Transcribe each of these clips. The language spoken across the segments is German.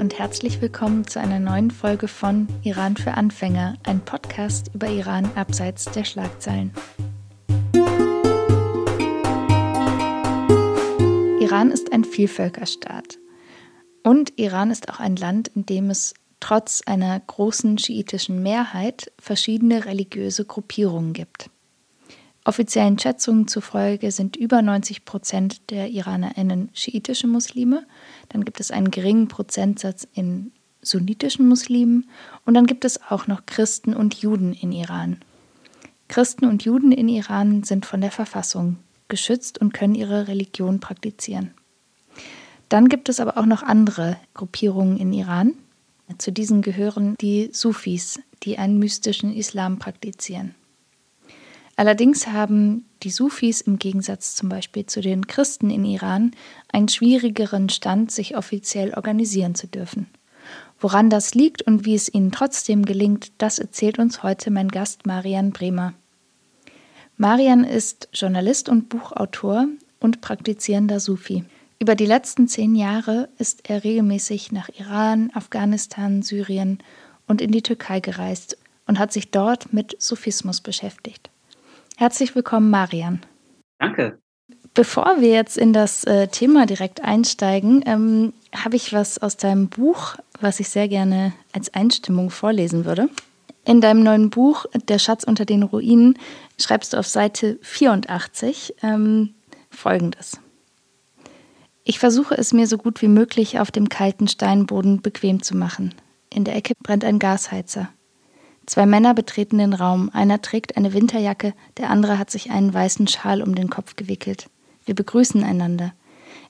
und herzlich willkommen zu einer neuen Folge von Iran für Anfänger, ein Podcast über Iran abseits der Schlagzeilen. Iran ist ein Vielvölkerstaat. Und Iran ist auch ein Land, in dem es trotz einer großen schiitischen Mehrheit verschiedene religiöse Gruppierungen gibt. Offiziellen Schätzungen zufolge sind über 90 Prozent der IranerInnen schiitische Muslime. Dann gibt es einen geringen Prozentsatz in sunnitischen Muslimen. Und dann gibt es auch noch Christen und Juden in Iran. Christen und Juden in Iran sind von der Verfassung geschützt und können ihre Religion praktizieren. Dann gibt es aber auch noch andere Gruppierungen in Iran. Zu diesen gehören die Sufis, die einen mystischen Islam praktizieren. Allerdings haben die Sufis im Gegensatz zum Beispiel zu den Christen in Iran einen schwierigeren Stand, sich offiziell organisieren zu dürfen. Woran das liegt und wie es ihnen trotzdem gelingt, das erzählt uns heute mein Gast Marian Bremer. Marian ist Journalist und Buchautor und praktizierender Sufi. Über die letzten zehn Jahre ist er regelmäßig nach Iran, Afghanistan, Syrien und in die Türkei gereist und hat sich dort mit Sufismus beschäftigt. Herzlich willkommen, Marian. Danke. Bevor wir jetzt in das äh, Thema direkt einsteigen, ähm, habe ich was aus deinem Buch, was ich sehr gerne als Einstimmung vorlesen würde. In deinem neuen Buch Der Schatz unter den Ruinen schreibst du auf Seite 84 ähm, Folgendes. Ich versuche es mir so gut wie möglich auf dem kalten Steinboden bequem zu machen. In der Ecke brennt ein Gasheizer. Zwei Männer betreten den Raum. Einer trägt eine Winterjacke, der andere hat sich einen weißen Schal um den Kopf gewickelt. Wir begrüßen einander.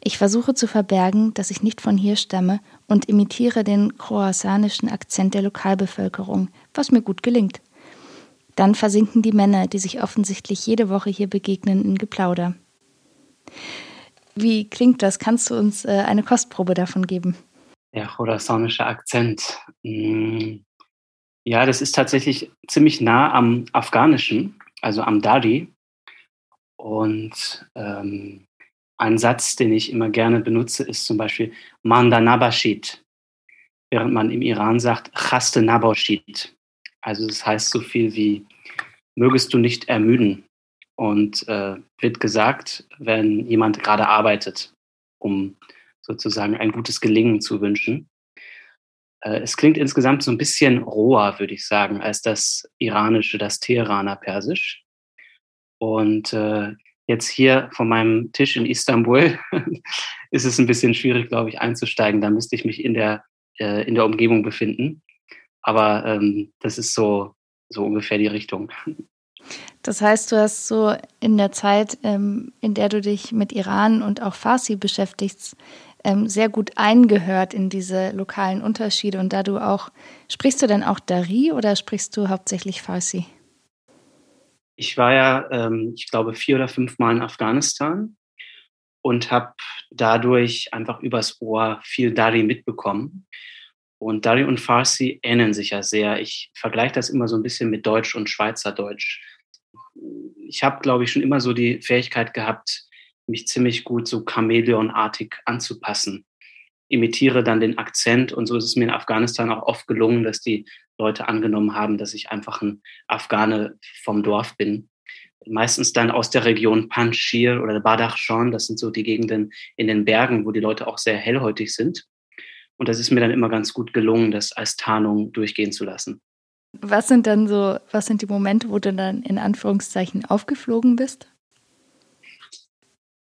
Ich versuche zu verbergen, dass ich nicht von hier stamme und imitiere den croissanischen Akzent der Lokalbevölkerung, was mir gut gelingt. Dann versinken die Männer, die sich offensichtlich jede Woche hier begegnen, in Geplauder. Wie klingt das? Kannst du uns äh, eine Kostprobe davon geben? Der chorasanische Akzent. Hm. Ja, das ist tatsächlich ziemlich nah am Afghanischen, also am Dari. Und ähm, ein Satz, den ich immer gerne benutze, ist zum Beispiel Manda Nabashid, während man im Iran sagt Chaste Nabashid. Also das heißt so viel wie mögest du nicht ermüden. Und äh, wird gesagt, wenn jemand gerade arbeitet, um sozusagen ein gutes Gelingen zu wünschen. Äh, es klingt insgesamt so ein bisschen roher, würde ich sagen, als das iranische, das Teheraner Persisch. Und äh, jetzt hier von meinem Tisch in Istanbul ist es ein bisschen schwierig, glaube ich, einzusteigen. Da müsste ich mich in der, äh, in der Umgebung befinden. Aber ähm, das ist so, so ungefähr die Richtung. Das heißt, du hast so in der Zeit, ähm, in der du dich mit Iran und auch Farsi beschäftigst, ähm, sehr gut eingehört in diese lokalen Unterschiede. Und da du auch, sprichst du denn auch Dari oder sprichst du hauptsächlich Farsi? Ich war ja, ähm, ich glaube, vier oder fünf Mal in Afghanistan und habe dadurch einfach übers Ohr viel Dari mitbekommen. Und Dari und Farsi ähneln sich ja sehr. Ich vergleiche das immer so ein bisschen mit Deutsch und Schweizerdeutsch. Ich habe, glaube ich, schon immer so die Fähigkeit gehabt, mich ziemlich gut so Chamäleonartig anzupassen. Imitiere dann den Akzent und so ist es mir in Afghanistan auch oft gelungen, dass die Leute angenommen haben, dass ich einfach ein Afghane vom Dorf bin. Meistens dann aus der Region Panjshir oder Badakhshan, das sind so die Gegenden in den Bergen, wo die Leute auch sehr hellhäutig sind. Und das ist mir dann immer ganz gut gelungen, das als Tarnung durchgehen zu lassen. Was sind dann so, was sind die Momente, wo du dann in Anführungszeichen aufgeflogen bist?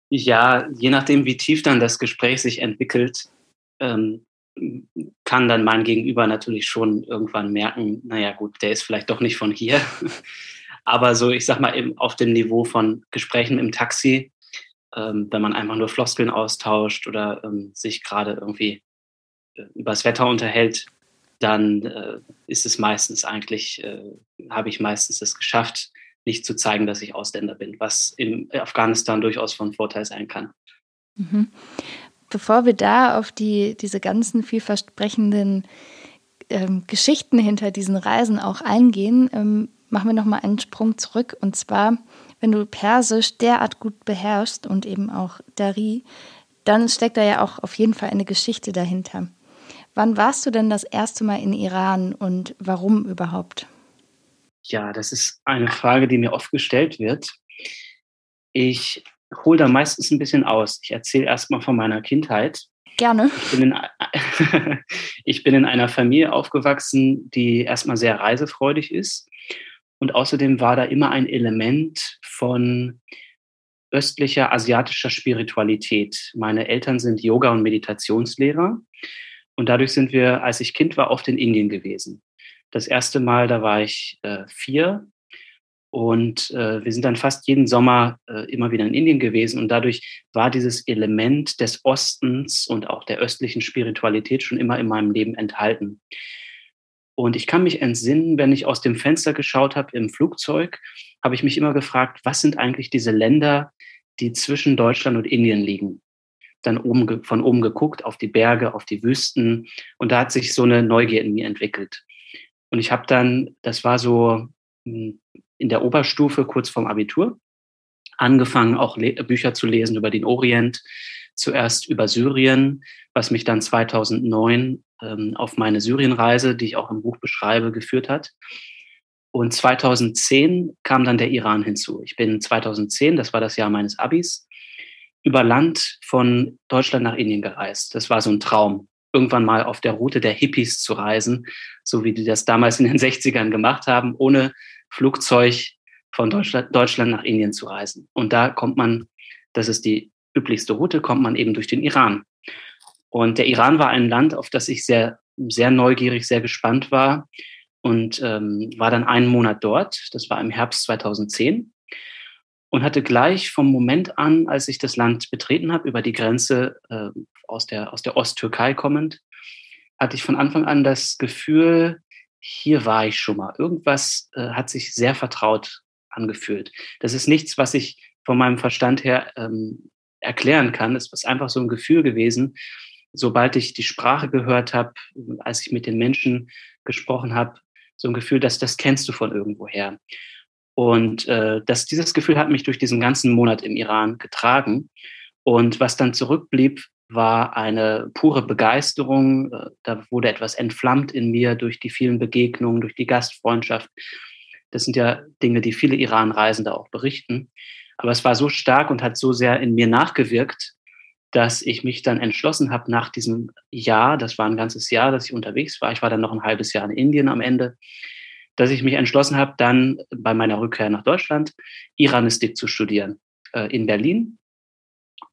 Ja, je nachdem, wie tief dann das Gespräch sich entwickelt, ähm, kann dann mein Gegenüber natürlich schon irgendwann merken, naja gut, der ist vielleicht doch nicht von hier. Aber so, ich sag mal, eben auf dem Niveau von Gesprächen im Taxi, ähm, wenn man einfach nur Floskeln austauscht oder ähm, sich gerade irgendwie äh, übers Wetter unterhält, dann äh, ist es meistens eigentlich, äh, habe ich meistens es geschafft, nicht zu zeigen, dass ich Ausländer bin, was in Afghanistan durchaus von Vorteil sein kann. Mhm. Bevor wir da auf die, diese ganzen vielversprechenden ähm, Geschichten hinter diesen Reisen auch eingehen, ähm, machen wir nochmal einen Sprung zurück. Und zwar, wenn du Persisch derart gut beherrschst und eben auch Dari, dann steckt da ja auch auf jeden Fall eine Geschichte dahinter. Wann warst du denn das erste Mal in Iran und warum überhaupt? Ja, das ist eine Frage, die mir oft gestellt wird. Ich hole da meistens ein bisschen aus. Ich erzähle erstmal von meiner Kindheit. Gerne. Ich bin, in, ich bin in einer Familie aufgewachsen, die erstmal sehr reisefreudig ist. Und außerdem war da immer ein Element von östlicher asiatischer Spiritualität. Meine Eltern sind Yoga- und Meditationslehrer. Und dadurch sind wir, als ich Kind war, oft in Indien gewesen. Das erste Mal, da war ich äh, vier und äh, wir sind dann fast jeden Sommer äh, immer wieder in Indien gewesen. Und dadurch war dieses Element des Ostens und auch der östlichen Spiritualität schon immer in meinem Leben enthalten. Und ich kann mich entsinnen, wenn ich aus dem Fenster geschaut habe im Flugzeug, habe ich mich immer gefragt, was sind eigentlich diese Länder, die zwischen Deutschland und Indien liegen? Dann oben, von oben geguckt auf die Berge, auf die Wüsten. Und da hat sich so eine Neugier in mir entwickelt. Und ich habe dann, das war so hm, in der Oberstufe kurz vorm Abitur angefangen, auch Bücher zu lesen über den Orient, zuerst über Syrien, was mich dann 2009 ähm, auf meine Syrienreise, die ich auch im Buch beschreibe, geführt hat. Und 2010 kam dann der Iran hinzu. Ich bin 2010, das war das Jahr meines Abis, über Land von Deutschland nach Indien gereist. Das war so ein Traum, irgendwann mal auf der Route der Hippies zu reisen, so wie die das damals in den 60ern gemacht haben, ohne Flugzeug von Deutschland, Deutschland nach Indien zu reisen. Und da kommt man, das ist die üblichste Route, kommt man eben durch den Iran. Und der Iran war ein Land, auf das ich sehr, sehr neugierig, sehr gespannt war und ähm, war dann einen Monat dort. Das war im Herbst 2010 und hatte gleich vom Moment an, als ich das Land betreten habe, über die Grenze äh, aus der, aus der Osttürkei kommend, hatte ich von Anfang an das Gefühl, hier war ich schon mal. Irgendwas äh, hat sich sehr vertraut angefühlt. Das ist nichts, was ich von meinem Verstand her ähm, erklären kann. Es ist einfach so ein Gefühl gewesen. Sobald ich die Sprache gehört habe, als ich mit den Menschen gesprochen habe, so ein Gefühl, dass das kennst du von irgendwoher. Und äh, das, dieses Gefühl hat mich durch diesen ganzen Monat im Iran getragen. Und was dann zurückblieb, war eine pure Begeisterung. Äh, da wurde etwas entflammt in mir durch die vielen Begegnungen, durch die Gastfreundschaft. Das sind ja Dinge, die viele Iran-Reisende auch berichten. Aber es war so stark und hat so sehr in mir nachgewirkt, dass ich mich dann entschlossen habe, nach diesem Jahr, das war ein ganzes Jahr, dass ich unterwegs war, ich war dann noch ein halbes Jahr in Indien am Ende, dass ich mich entschlossen habe, dann bei meiner Rückkehr nach Deutschland Iranistik zu studieren äh, in Berlin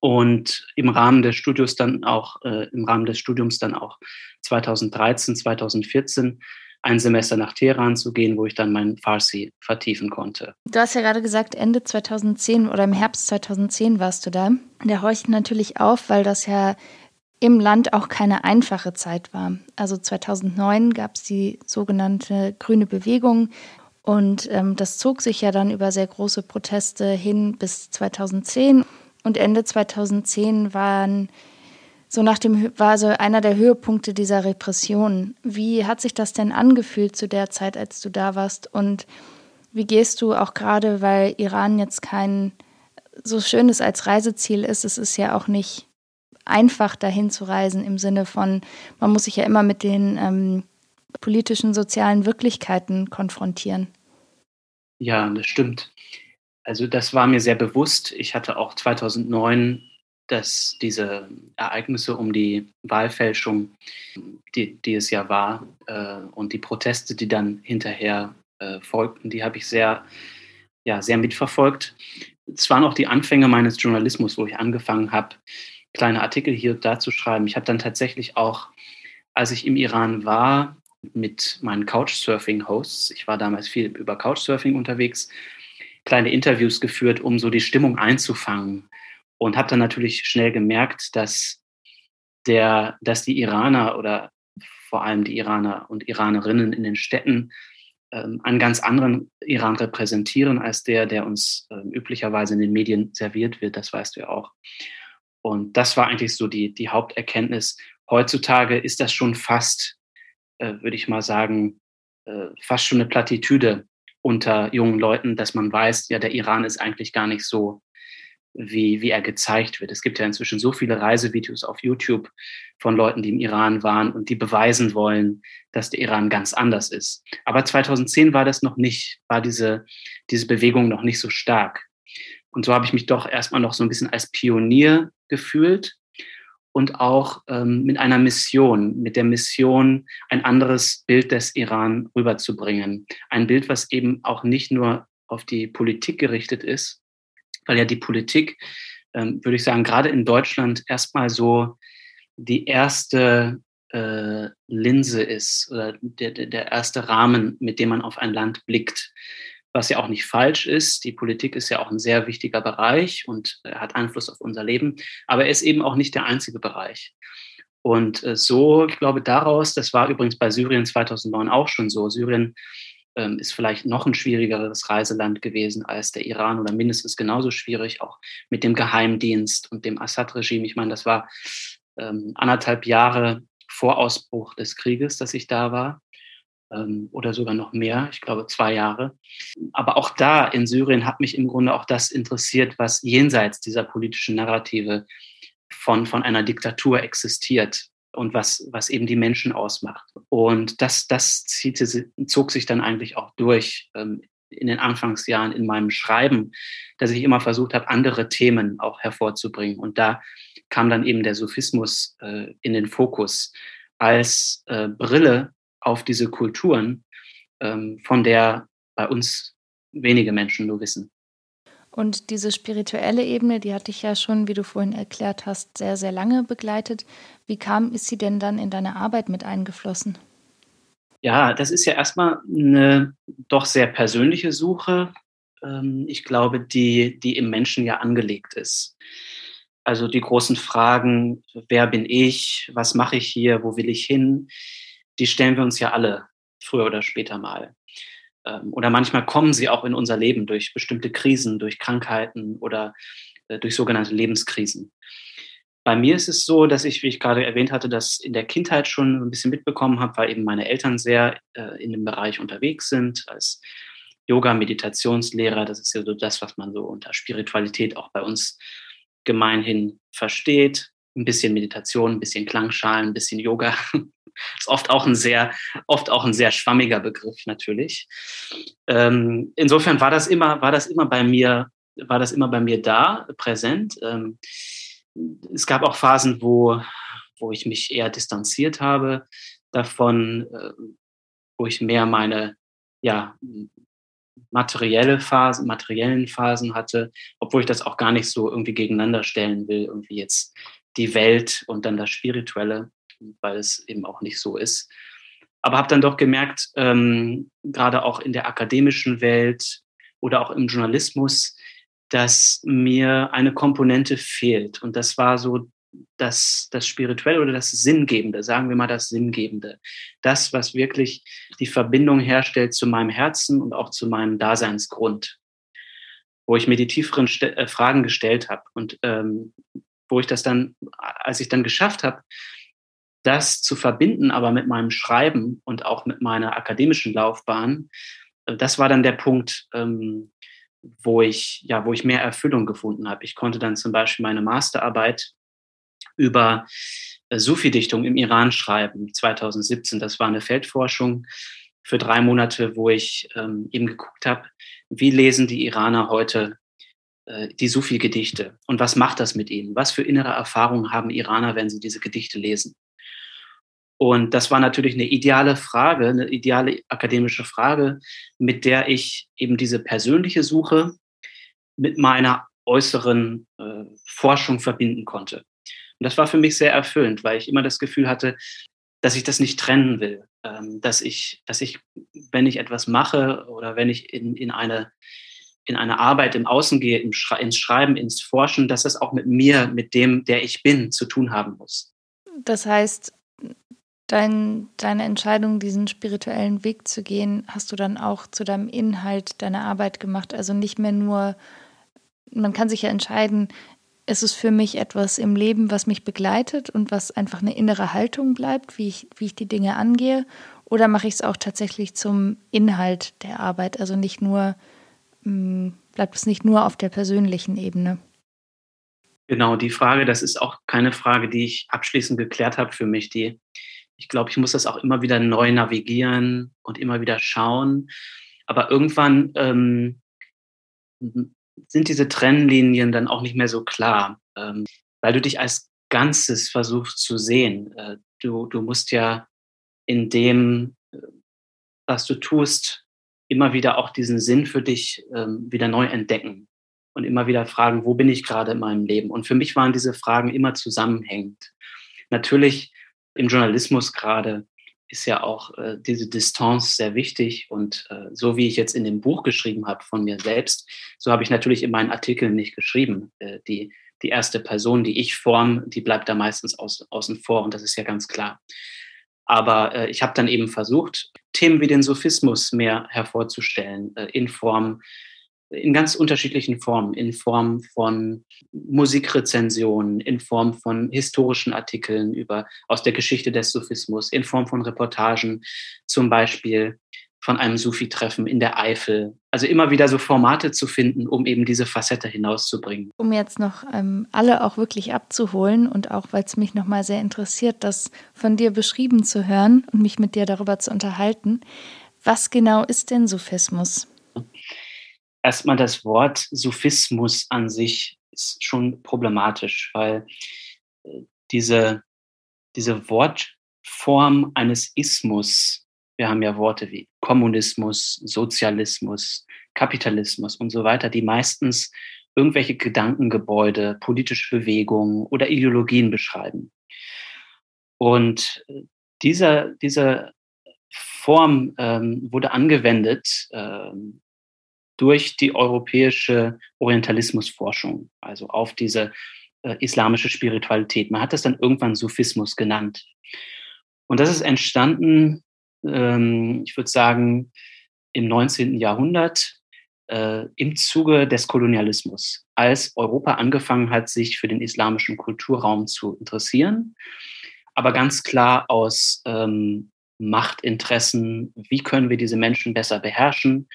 und im Rahmen des Studios dann auch, äh, im Rahmen des Studiums dann auch 2013, 2014 ein Semester nach Teheran zu gehen, wo ich dann mein Farsi vertiefen konnte. Du hast ja gerade gesagt, Ende 2010 oder im Herbst 2010 warst du da. Der horcht natürlich auf, weil das ja im Land auch keine einfache Zeit war. Also 2009 gab es die sogenannte Grüne Bewegung und ähm, das zog sich ja dann über sehr große Proteste hin bis 2010. Und Ende 2010 waren so nach dem war so einer der Höhepunkte dieser Repression. Wie hat sich das denn angefühlt zu der Zeit, als du da warst? Und wie gehst du auch gerade, weil Iran jetzt kein so schönes als Reiseziel ist, es ist ja auch nicht einfach dahin zu reisen im Sinne von, man muss sich ja immer mit den ähm, politischen, sozialen Wirklichkeiten konfrontieren. Ja, das stimmt. Also das war mir sehr bewusst. Ich hatte auch 2009 dass diese Ereignisse um die Wahlfälschung, die, die es ja war, äh, und die Proteste, die dann hinterher äh, folgten, die habe ich sehr, ja, sehr mitverfolgt. Es waren auch die Anfänge meines Journalismus, wo ich angefangen habe, kleine Artikel hier und da zu schreiben. Ich habe dann tatsächlich auch, als ich im Iran war, mit meinen Couchsurfing-Hosts, ich war damals viel über Couchsurfing unterwegs, kleine Interviews geführt, um so die Stimmung einzufangen und habe dann natürlich schnell gemerkt, dass der, dass die Iraner oder vor allem die Iraner und Iranerinnen in den Städten ähm, einen ganz anderen Iran repräsentieren als der, der uns ähm, üblicherweise in den Medien serviert wird. Das weißt du ja auch. Und das war eigentlich so die, die Haupterkenntnis. Heutzutage ist das schon fast, äh, würde ich mal sagen, äh, fast schon eine Plattitüde unter jungen Leuten, dass man weiß, ja, der Iran ist eigentlich gar nicht so wie, wie er gezeigt wird. Es gibt ja inzwischen so viele Reisevideos auf YouTube von Leuten, die im Iran waren und die beweisen wollen, dass der Iran ganz anders ist. Aber 2010 war das noch nicht, war diese, diese Bewegung noch nicht so stark. Und so habe ich mich doch erstmal noch so ein bisschen als Pionier gefühlt und auch ähm, mit einer Mission, mit der Mission, ein anderes Bild des Iran rüberzubringen. Ein Bild, was eben auch nicht nur auf die Politik gerichtet ist, weil ja die Politik, ähm, würde ich sagen, gerade in Deutschland erstmal so die erste äh, Linse ist oder der, der erste Rahmen, mit dem man auf ein Land blickt. Was ja auch nicht falsch ist. Die Politik ist ja auch ein sehr wichtiger Bereich und äh, hat Einfluss auf unser Leben. Aber er ist eben auch nicht der einzige Bereich. Und äh, so, ich glaube, daraus, das war übrigens bei Syrien 2009 auch schon so. Syrien ähm, ist vielleicht noch ein schwierigeres Reiseland gewesen als der Iran oder mindestens genauso schwierig, auch mit dem Geheimdienst und dem Assad-Regime. Ich meine, das war ähm, anderthalb Jahre vor Ausbruch des Krieges, dass ich da war oder sogar noch mehr, ich glaube zwei Jahre. Aber auch da in Syrien hat mich im Grunde auch das interessiert, was jenseits dieser politischen Narrative von, von einer Diktatur existiert und was, was eben die Menschen ausmacht. Und das, das zieht, zog sich dann eigentlich auch durch ähm, in den Anfangsjahren in meinem Schreiben, dass ich immer versucht habe, andere Themen auch hervorzubringen. Und da kam dann eben der Sophismus äh, in den Fokus als äh, Brille auf diese Kulturen, ähm, von der bei uns wenige Menschen nur wissen. Und diese spirituelle Ebene, die hatte ich ja schon, wie du vorhin erklärt hast, sehr, sehr lange begleitet. Wie kam, ist sie denn dann in deine Arbeit mit eingeflossen? Ja, das ist ja erstmal eine doch sehr persönliche Suche. Ähm, ich glaube, die, die im Menschen ja angelegt ist. Also die großen Fragen, wer bin ich, was mache ich hier, wo will ich hin, die stellen wir uns ja alle früher oder später mal. Ähm, oder manchmal kommen sie auch in unser Leben durch bestimmte Krisen, durch Krankheiten oder äh, durch sogenannte Lebenskrisen. Bei mir ist es so, dass ich, wie ich gerade erwähnt hatte, das in der Kindheit schon ein bisschen mitbekommen habe, weil eben meine Eltern sehr äh, in dem Bereich unterwegs sind, als Yoga, Meditationslehrer. Das ist ja so das, was man so unter Spiritualität auch bei uns gemeinhin versteht. Ein bisschen Meditation, ein bisschen Klangschalen, ein bisschen Yoga. Ist oft auch ein sehr, oft auch ein sehr schwammiger Begriff natürlich. Ähm, insofern war das immer, war das immer bei mir, war das immer bei mir da, präsent. Ähm, es gab auch Phasen, wo, wo ich mich eher distanziert habe davon, äh, wo ich mehr meine, ja, materielle Phasen, materiellen Phasen hatte, obwohl ich das auch gar nicht so irgendwie gegeneinander stellen will, irgendwie jetzt die Welt und dann das Spirituelle weil es eben auch nicht so ist. Aber habe dann doch gemerkt, ähm, gerade auch in der akademischen Welt oder auch im Journalismus, dass mir eine Komponente fehlt. Und das war so das, das Spirituelle oder das Sinngebende, sagen wir mal das Sinngebende. Das, was wirklich die Verbindung herstellt zu meinem Herzen und auch zu meinem Daseinsgrund. Wo ich mir die tieferen St äh, Fragen gestellt habe und ähm, wo ich das dann, als ich dann geschafft habe, das zu verbinden, aber mit meinem Schreiben und auch mit meiner akademischen Laufbahn, äh, das war dann der Punkt, ähm, wo ich, ja, wo ich mehr Erfüllung gefunden habe. Ich konnte dann zum Beispiel meine Masterarbeit über äh, Sufi-Dichtung im Iran schreiben, 2017. Das war eine Feldforschung für drei Monate, wo ich ähm, eben geguckt habe, wie lesen die Iraner heute die Sufi-Gedichte und was macht das mit ihnen? Was für innere Erfahrungen haben Iraner, wenn sie diese Gedichte lesen? Und das war natürlich eine ideale Frage, eine ideale akademische Frage, mit der ich eben diese persönliche Suche mit meiner äußeren äh, Forschung verbinden konnte. Und das war für mich sehr erfüllend, weil ich immer das Gefühl hatte, dass ich das nicht trennen will, ähm, dass ich, dass ich, wenn ich etwas mache oder wenn ich in, in eine in eine Arbeit im Außen gehe, im Schre ins Schreiben, ins Forschen, dass es auch mit mir, mit dem, der ich bin, zu tun haben muss. Das heißt, dein, deine Entscheidung, diesen spirituellen Weg zu gehen, hast du dann auch zu deinem Inhalt deiner Arbeit gemacht. Also nicht mehr nur, man kann sich ja entscheiden, ist es für mich etwas im Leben, was mich begleitet und was einfach eine innere Haltung bleibt, wie ich, wie ich die Dinge angehe, oder mache ich es auch tatsächlich zum Inhalt der Arbeit? Also nicht nur, bleibt es nicht nur auf der persönlichen Ebene? Genau, die Frage, das ist auch keine Frage, die ich abschließend geklärt habe für mich. Die, ich glaube, ich muss das auch immer wieder neu navigieren und immer wieder schauen. Aber irgendwann ähm, sind diese Trennlinien dann auch nicht mehr so klar, ähm, weil du dich als Ganzes versuchst zu sehen. Äh, du, du musst ja in dem, äh, was du tust, immer wieder auch diesen Sinn für dich ähm, wieder neu entdecken und immer wieder fragen, wo bin ich gerade in meinem Leben? Und für mich waren diese Fragen immer zusammenhängend. Natürlich im Journalismus gerade ist ja auch äh, diese Distanz sehr wichtig. Und äh, so wie ich jetzt in dem Buch geschrieben habe von mir selbst, so habe ich natürlich in meinen Artikeln nicht geschrieben. Äh, die, die erste Person, die ich form, die bleibt da meistens aus, außen vor. Und das ist ja ganz klar. Aber äh, ich habe dann eben versucht, Themen wie den Sophismus mehr hervorzustellen, äh, in Form in ganz unterschiedlichen Formen, in Form von Musikrezensionen, in Form von historischen Artikeln über, aus der Geschichte des Sufismus, in Form von Reportagen, zum Beispiel von einem Sufi-Treffen in der Eifel. Also immer wieder so Formate zu finden, um eben diese Facette hinauszubringen. Um jetzt noch ähm, alle auch wirklich abzuholen und auch, weil es mich nochmal sehr interessiert, das von dir beschrieben zu hören und mich mit dir darüber zu unterhalten. Was genau ist denn Sufismus? erstmal das Wort Sufismus an sich ist schon problematisch, weil äh, diese, diese Wortform eines Ismus, wir haben ja Worte wie Kommunismus, Sozialismus, Kapitalismus und so weiter, die meistens irgendwelche Gedankengebäude, politische Bewegungen oder Ideologien beschreiben. Und äh, dieser, diese Form ähm, wurde angewendet ähm, durch die europäische Orientalismusforschung, also auf diese äh, islamische Spiritualität. Man hat das dann irgendwann Sufismus genannt. Und das ist entstanden, ähm, ich würde sagen, im 19. Jahrhundert äh, im Zuge des Kolonialismus, als Europa angefangen hat, sich für den islamischen Kulturraum zu interessieren, aber ganz klar aus ähm, Machtinteressen, wie können wir diese Menschen besser beherrschen,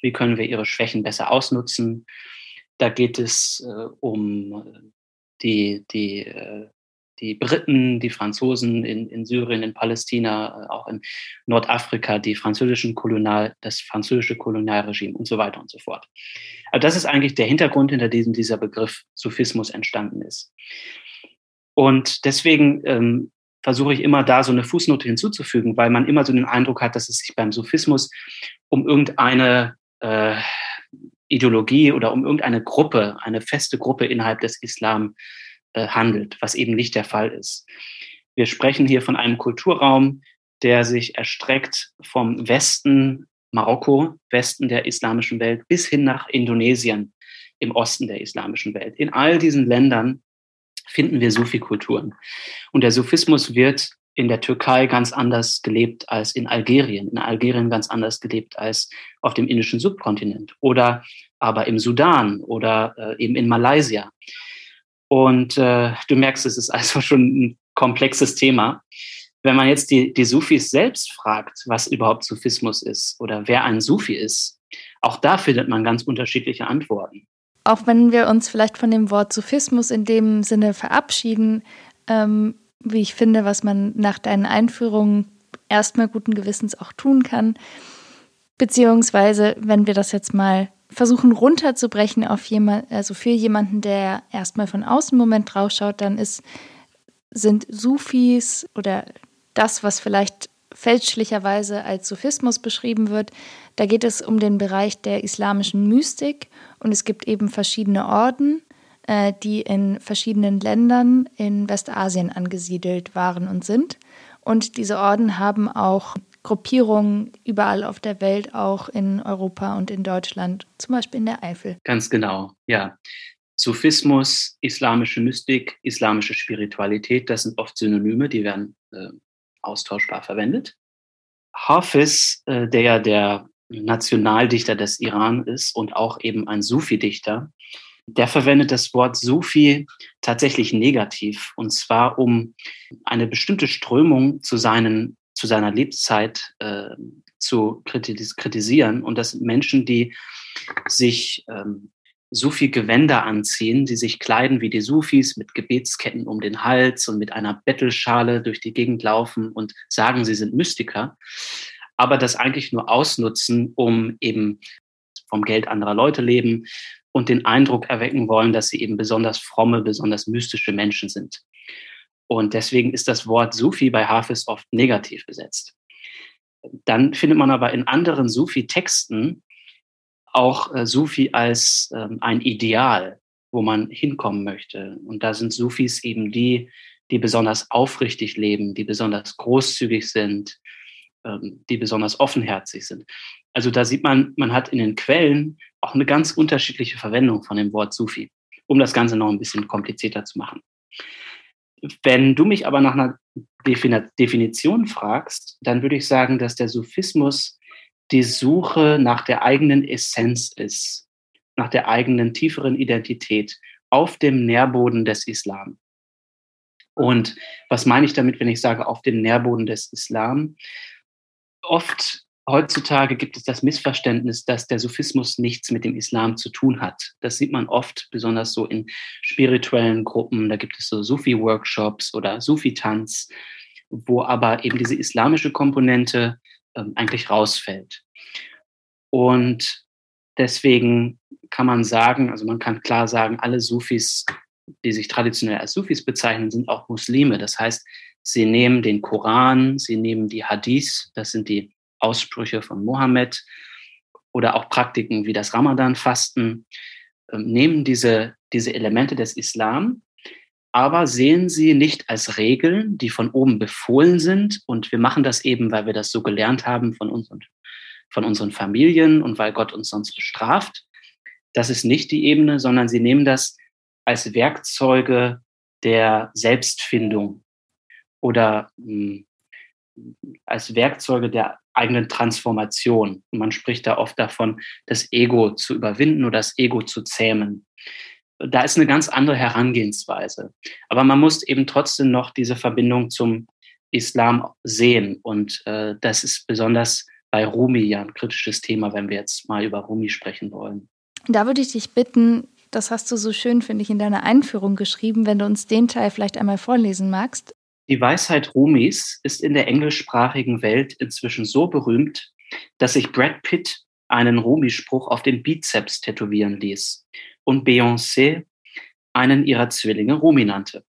wie können wir ihre Schwächen besser ausnutzen. Da geht es äh, um die, die, äh, die Briten, die Franzosen in, in Syrien, in Palästina, äh, auch in Nordafrika, die französischen Kolonial, das französische Kolonialregime und so weiter und so fort. Also das ist eigentlich der Hintergrund, hinter diesem dieser Begriff Sufismus entstanden ist. Und deswegen ähm, versuche ich immer da so eine Fußnote hinzuzufügen, weil man immer so den Eindruck hat, dass es sich beim Sufismus um irgendeine äh, Ideologie oder um irgendeine Gruppe, eine feste Gruppe innerhalb des Islam äh, handelt, was eben nicht der Fall ist. Wir sprechen hier von einem Kulturraum, der sich erstreckt vom Westen Marokko, Westen der islamischen Welt, bis hin nach Indonesien im Osten der islamischen Welt. In all diesen Ländern finden wir Sufi-Kulturen. Und der Sufismus wird in der Türkei ganz anders gelebt als in Algerien, in Algerien ganz anders gelebt als auf dem indischen Subkontinent oder aber im Sudan oder äh, eben in Malaysia. Und äh, du merkst, es ist also schon ein komplexes Thema. Wenn man jetzt die, die Sufis selbst fragt, was überhaupt Sufismus ist oder wer ein Sufi ist, auch da findet man ganz unterschiedliche Antworten. Auch wenn wir uns vielleicht von dem Wort Sufismus in dem Sinne verabschieden, ähm, wie ich finde, was man nach deinen Einführungen erstmal guten Gewissens auch tun kann. Beziehungsweise, wenn wir das jetzt mal versuchen runterzubrechen auf jemand, also für jemanden, der erstmal von außen einen Moment draufschaut, dann ist, sind Sufis oder das, was vielleicht fälschlicherweise als Sufismus beschrieben wird, da geht es um den Bereich der islamischen Mystik und es gibt eben verschiedene Orden äh, die in verschiedenen Ländern in Westasien angesiedelt waren und sind. Und diese Orden haben auch Gruppierungen überall auf der Welt, auch in Europa und in Deutschland, zum Beispiel in der Eifel. Ganz genau, ja. Sufismus, islamische Mystik, islamische Spiritualität, das sind oft Synonyme, die werden äh, austauschbar verwendet. Hafiz, äh, der ja der Nationaldichter des Iran ist und auch eben ein Sufi-Dichter, der verwendet das Wort Sufi tatsächlich negativ und zwar um eine bestimmte Strömung zu, seinen, zu seiner Lebenszeit äh, zu kritis kritisieren und das sind Menschen, die sich ähm, Sufi-Gewänder anziehen, die sich kleiden wie die Sufis mit Gebetsketten um den Hals und mit einer Bettelschale durch die Gegend laufen und sagen, sie sind Mystiker, aber das eigentlich nur ausnutzen, um eben vom Geld anderer Leute leben und den Eindruck erwecken wollen, dass sie eben besonders fromme, besonders mystische Menschen sind. Und deswegen ist das Wort Sufi bei Hafiz oft negativ besetzt. Dann findet man aber in anderen Sufi-Texten auch äh, Sufi als ähm, ein Ideal, wo man hinkommen möchte. Und da sind Sufis eben die, die besonders aufrichtig leben, die besonders großzügig sind, ähm, die besonders offenherzig sind. Also da sieht man, man hat in den Quellen auch eine ganz unterschiedliche Verwendung von dem Wort Sufi, um das Ganze noch ein bisschen komplizierter zu machen. Wenn du mich aber nach einer Definition fragst, dann würde ich sagen, dass der Sufismus die Suche nach der eigenen Essenz ist, nach der eigenen tieferen Identität auf dem Nährboden des Islam. Und was meine ich damit, wenn ich sage auf dem Nährboden des Islam? Oft heutzutage gibt es das Missverständnis, dass der Sufismus nichts mit dem Islam zu tun hat. Das sieht man oft, besonders so in spirituellen Gruppen. Da gibt es so Sufi-Workshops oder Sufi-Tanz, wo aber eben diese islamische Komponente ähm, eigentlich rausfällt. Und deswegen kann man sagen, also man kann klar sagen, alle Sufis, die sich traditionell als Sufis bezeichnen, sind auch Muslime. Das heißt, sie nehmen den Koran, sie nehmen die Hadith, das sind die Aussprüche von Mohammed oder auch Praktiken wie das Ramadan-Fasten, ähm, nehmen diese, diese Elemente des Islam aber sehen sie nicht als Regeln, die von oben befohlen sind. Und wir machen das eben, weil wir das so gelernt haben von uns und von unseren Familien und weil Gott uns sonst bestraft. Das ist nicht die Ebene, sondern sie nehmen das als Werkzeuge der Selbstfindung oder mh, hm, als Werkzeuge der eigenen Transformation. Und man spricht da oft davon, das Ego zu überwinden oder das Ego zu zähmen da ist eine ganz andere Herangehensweise. Aber man muss eben trotzdem noch diese Verbindung zum Islam sehen. Und äh, das ist besonders bei Rumi ja ein kritisches Thema, wenn wir jetzt mal über Rumi sprechen wollen. Da würde ich dich bitten, das hast du so schön, finde ich, in deiner Einführung geschrieben, wenn du uns den Teil vielleicht einmal vorlesen magst. Die Weisheit Rumis ist in der englischsprachigen Welt inzwischen so berühmt, dass sich Brad Pitt einen Rumi-Spruch auf den Bizeps tätowieren ließ und Beyoncé einen ihrer Zwillinge Rumi nannte.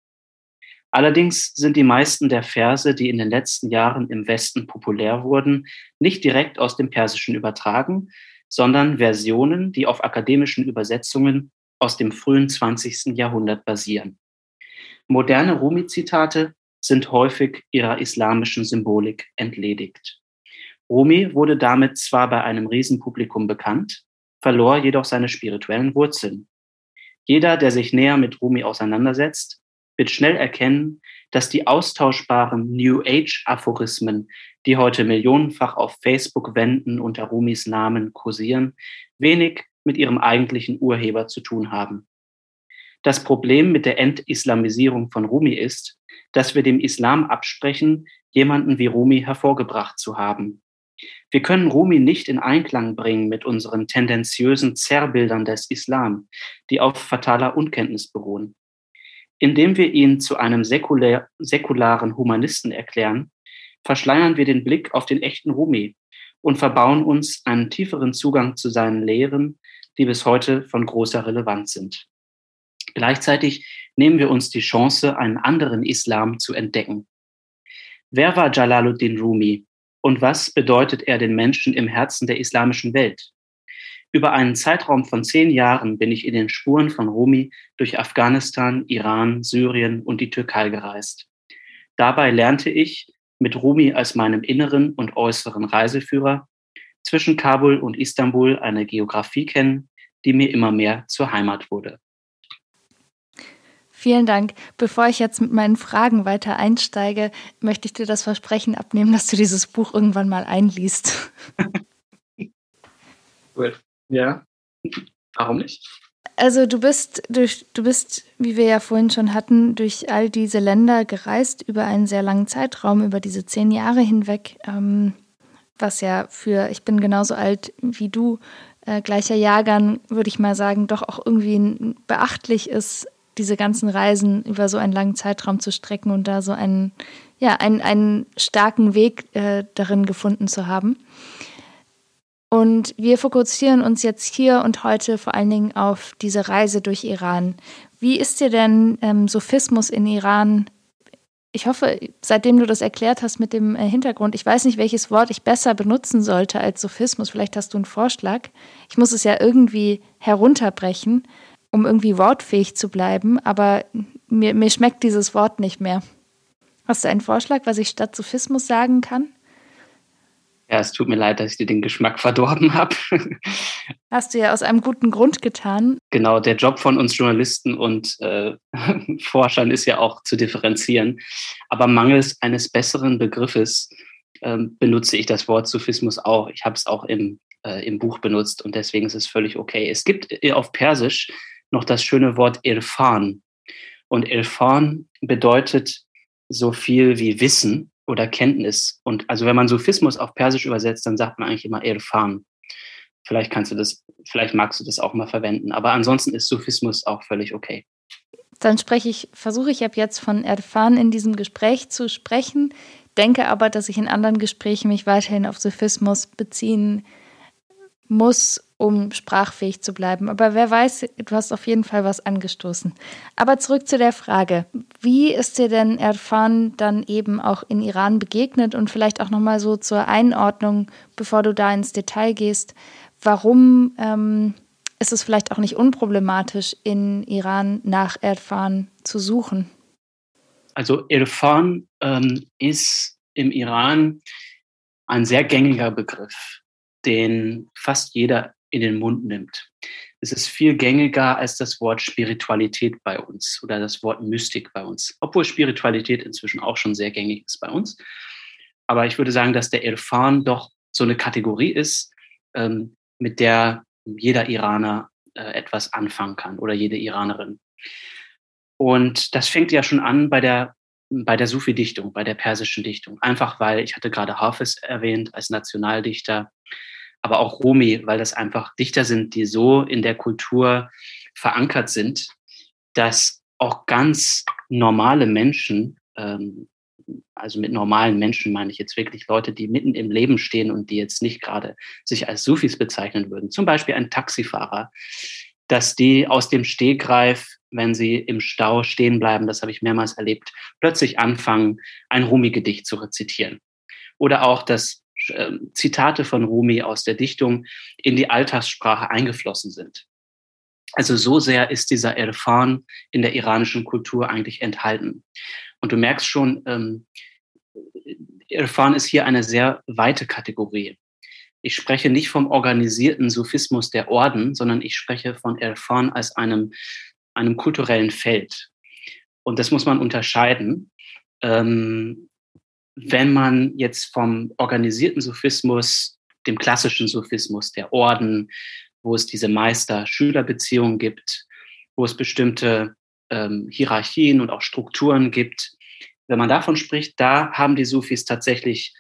Allerdings sind die meisten der Verse, die in den letzten Jahren im Westen populär wurden, nicht direkt aus dem Persischen übertragen, sondern Versionen, die auf akademischen Übersetzungen aus dem frühen 20. Jahrhundert basieren. Moderne Rumi-Zitate sind häufig ihrer islamischen Symbolik entledigt. Rumi wurde damit zwar bei einem Riesenpublikum bekannt, verlor jedoch seine spirituellen Wurzeln. Jeder, der sich näher mit Rumi auseinandersetzt, wird schnell erkennen, dass die austauschbaren New Age-Aphorismen, die heute millionenfach auf Facebook-Wänden unter Rumis Namen kursieren, wenig mit ihrem eigentlichen Urheber zu tun haben. Das Problem mit der Entislamisierung von Rumi ist, dass wir dem Islam absprechen, jemanden wie Rumi hervorgebracht zu haben. Wir können Rumi nicht in Einklang bringen mit unseren tendenziösen Zerrbildern des Islam, die auf fataler Unkenntnis beruhen. Indem wir ihn zu einem säkulär, säkularen Humanisten erklären, verschleiern wir den Blick auf den echten Rumi und verbauen uns einen tieferen Zugang zu seinen Lehren, die bis heute von großer Relevanz sind. Gleichzeitig nehmen wir uns die Chance, einen anderen Islam zu entdecken. Wer war Jalaluddin Rumi? und was bedeutet er den Menschen im Herzen der islamischen Welt? Über einen Zeitraum von zehn Jahren bin ich in den Spuren von Rumi durch Afghanistan, Iran, Syrien und die Türkei gereist. Dabei lernte ich mit Rumi als meinem inneren und äußeren Reiseführer zwischen Kabul und Istanbul eine Geografie kennen, die mir immer mehr zur Heimat wurde. Vielen Dank. Bevor ich jetzt mit meinen Fragen weiter einsteige, möchte ich dir das Versprechen abnehmen, dass du dieses Buch irgendwann mal einliest. Cool. Ja. Warum nicht? Also du bist durch, du bist, wie wir ja vorhin schon hatten, durch all diese Länder gereist über einen sehr langen Zeitraum, über diese zehn Jahre hinweg, ähm, was ja für, ich bin genauso alt wie du, äh, gleicher Jahrgang, würde ich mal sagen, doch auch irgendwie beachtlich ist, diese ganzen Reisen über so einen langen Zeitraum zu strecken und da so einen, ja, einen, einen starken Weg äh, darin gefunden zu haben. Und wir fokussieren uns jetzt hier und heute vor allen Dingen auf diese Reise durch Iran. Wie ist dir denn ähm, Sophismus in Iran ich hoffe, seitdem du das erklärt hast mit dem äh, Hintergrund, ich weiß nicht, welches Wort ich besser benutzen sollte als Sophismus. Vielleicht hast du einen Vorschlag. Ich muss es ja irgendwie herunterbrechen, um irgendwie wortfähig zu bleiben, aber mir, mir schmeckt dieses Wort nicht mehr. Hast du einen Vorschlag, was ich statt Sophismus sagen kann? Ja, es tut mir leid, dass ich dir den Geschmack verdorben habe. Hast du ja aus einem guten Grund getan. Genau, der Job von uns Journalisten und äh, Forschern ist ja auch zu differenzieren. Aber mangels eines besseren Begriffes äh, benutze ich das Wort Sophismus auch. Ich habe es auch im, äh, im Buch benutzt und deswegen ist es völlig okay. Es gibt äh, auf Persisch noch das schöne Wort Irfan. Und Irfan bedeutet so viel wie Wissen oder Kenntnis. Und also wenn man Sophismus auf Persisch übersetzt, dann sagt man eigentlich immer Irfan. Vielleicht kannst du das, vielleicht magst du das auch mal verwenden. Aber ansonsten ist Sophismus auch völlig okay. Dann spreche ich, versuche ich ab jetzt von Irfan in diesem Gespräch zu sprechen, denke aber, dass ich in anderen Gesprächen mich weiterhin auf Sophismus beziehen muss, um sprachfähig zu bleiben. Aber wer weiß, du hast auf jeden Fall was angestoßen. Aber zurück zu der Frage, wie ist dir denn Erfan dann eben auch in Iran begegnet und vielleicht auch nochmal so zur Einordnung, bevor du da ins Detail gehst, warum ähm, ist es vielleicht auch nicht unproblematisch, in Iran nach Erfan zu suchen? Also Irfan ähm, ist im Iran ein sehr gängiger Begriff den fast jeder in den Mund nimmt. Es ist viel gängiger als das Wort Spiritualität bei uns oder das Wort Mystik bei uns, obwohl Spiritualität inzwischen auch schon sehr gängig ist bei uns. Aber ich würde sagen, dass der Irfan doch so eine Kategorie ist, ähm, mit der jeder Iraner äh, etwas anfangen kann oder jede Iranerin. Und das fängt ja schon an bei der bei der Sufi-Dichtung, bei der persischen Dichtung. Einfach weil, ich hatte gerade Hafiz erwähnt als Nationaldichter, aber auch Rumi, weil das einfach Dichter sind, die so in der Kultur verankert sind, dass auch ganz normale Menschen, ähm, also mit normalen Menschen meine ich jetzt wirklich Leute, die mitten im Leben stehen und die jetzt nicht gerade sich als Sufis bezeichnen würden, zum Beispiel ein Taxifahrer, dass die aus dem Stegreif wenn sie im Stau stehen bleiben, das habe ich mehrmals erlebt, plötzlich anfangen, ein Rumi-Gedicht zu rezitieren. Oder auch, dass Zitate von Rumi aus der Dichtung in die Alltagssprache eingeflossen sind. Also so sehr ist dieser Irfan in der iranischen Kultur eigentlich enthalten. Und du merkst schon, ähm, Irfan ist hier eine sehr weite Kategorie. Ich spreche nicht vom organisierten Sufismus der Orden, sondern ich spreche von Irfan als einem einem kulturellen Feld. Und das muss man unterscheiden. Ähm, wenn man jetzt vom organisierten Sophismus, dem klassischen Sophismus der Orden, wo es diese Meister-Schüler-Beziehungen gibt, wo es bestimmte ähm, Hierarchien und auch Strukturen gibt, wenn man davon spricht, da haben die Sufis tatsächlich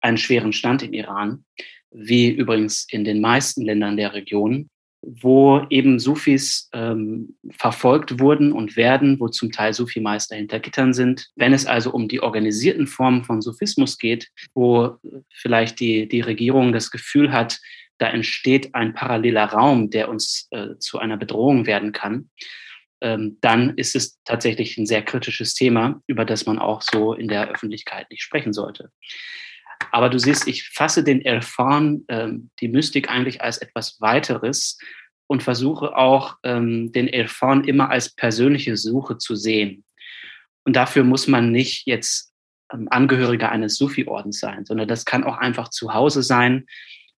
einen schweren Stand im Iran, wie übrigens in den meisten Ländern der Region wo eben Sufis ähm, verfolgt wurden und werden, wo zum Teil Sufi-Meister hinter Gittern sind. Wenn es also um die organisierten Formen von Sufismus geht, wo vielleicht die, die Regierung das Gefühl hat, da entsteht ein paralleler Raum, der uns äh, zu einer Bedrohung werden kann, ähm, dann ist es tatsächlich ein sehr kritisches Thema, über das man auch so in der Öffentlichkeit nicht sprechen sollte. Aber du siehst, ich fasse den Erfahren, ähm, die Mystik eigentlich als etwas weiteres und versuche auch ähm, den Erfahren immer als persönliche Suche zu sehen. Und dafür muss man nicht jetzt ähm, Angehöriger eines Sufi-Ordens sein, sondern das kann auch einfach zu Hause sein,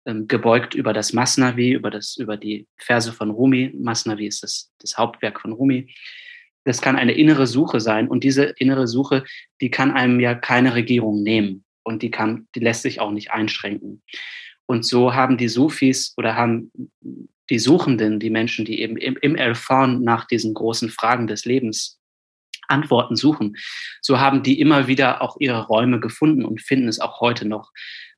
ähm, gebeugt über das Masnavi, über, das, über die Verse von Rumi. Masnavi ist das, das Hauptwerk von Rumi. Das kann eine innere Suche sein und diese innere Suche, die kann einem ja keine Regierung nehmen und die kann, die lässt sich auch nicht einschränken. Und so haben die Sufis oder haben die Suchenden, die Menschen, die eben im, im Erfahren nach diesen großen Fragen des Lebens Antworten suchen, so haben die immer wieder auch ihre Räume gefunden und finden es auch heute noch,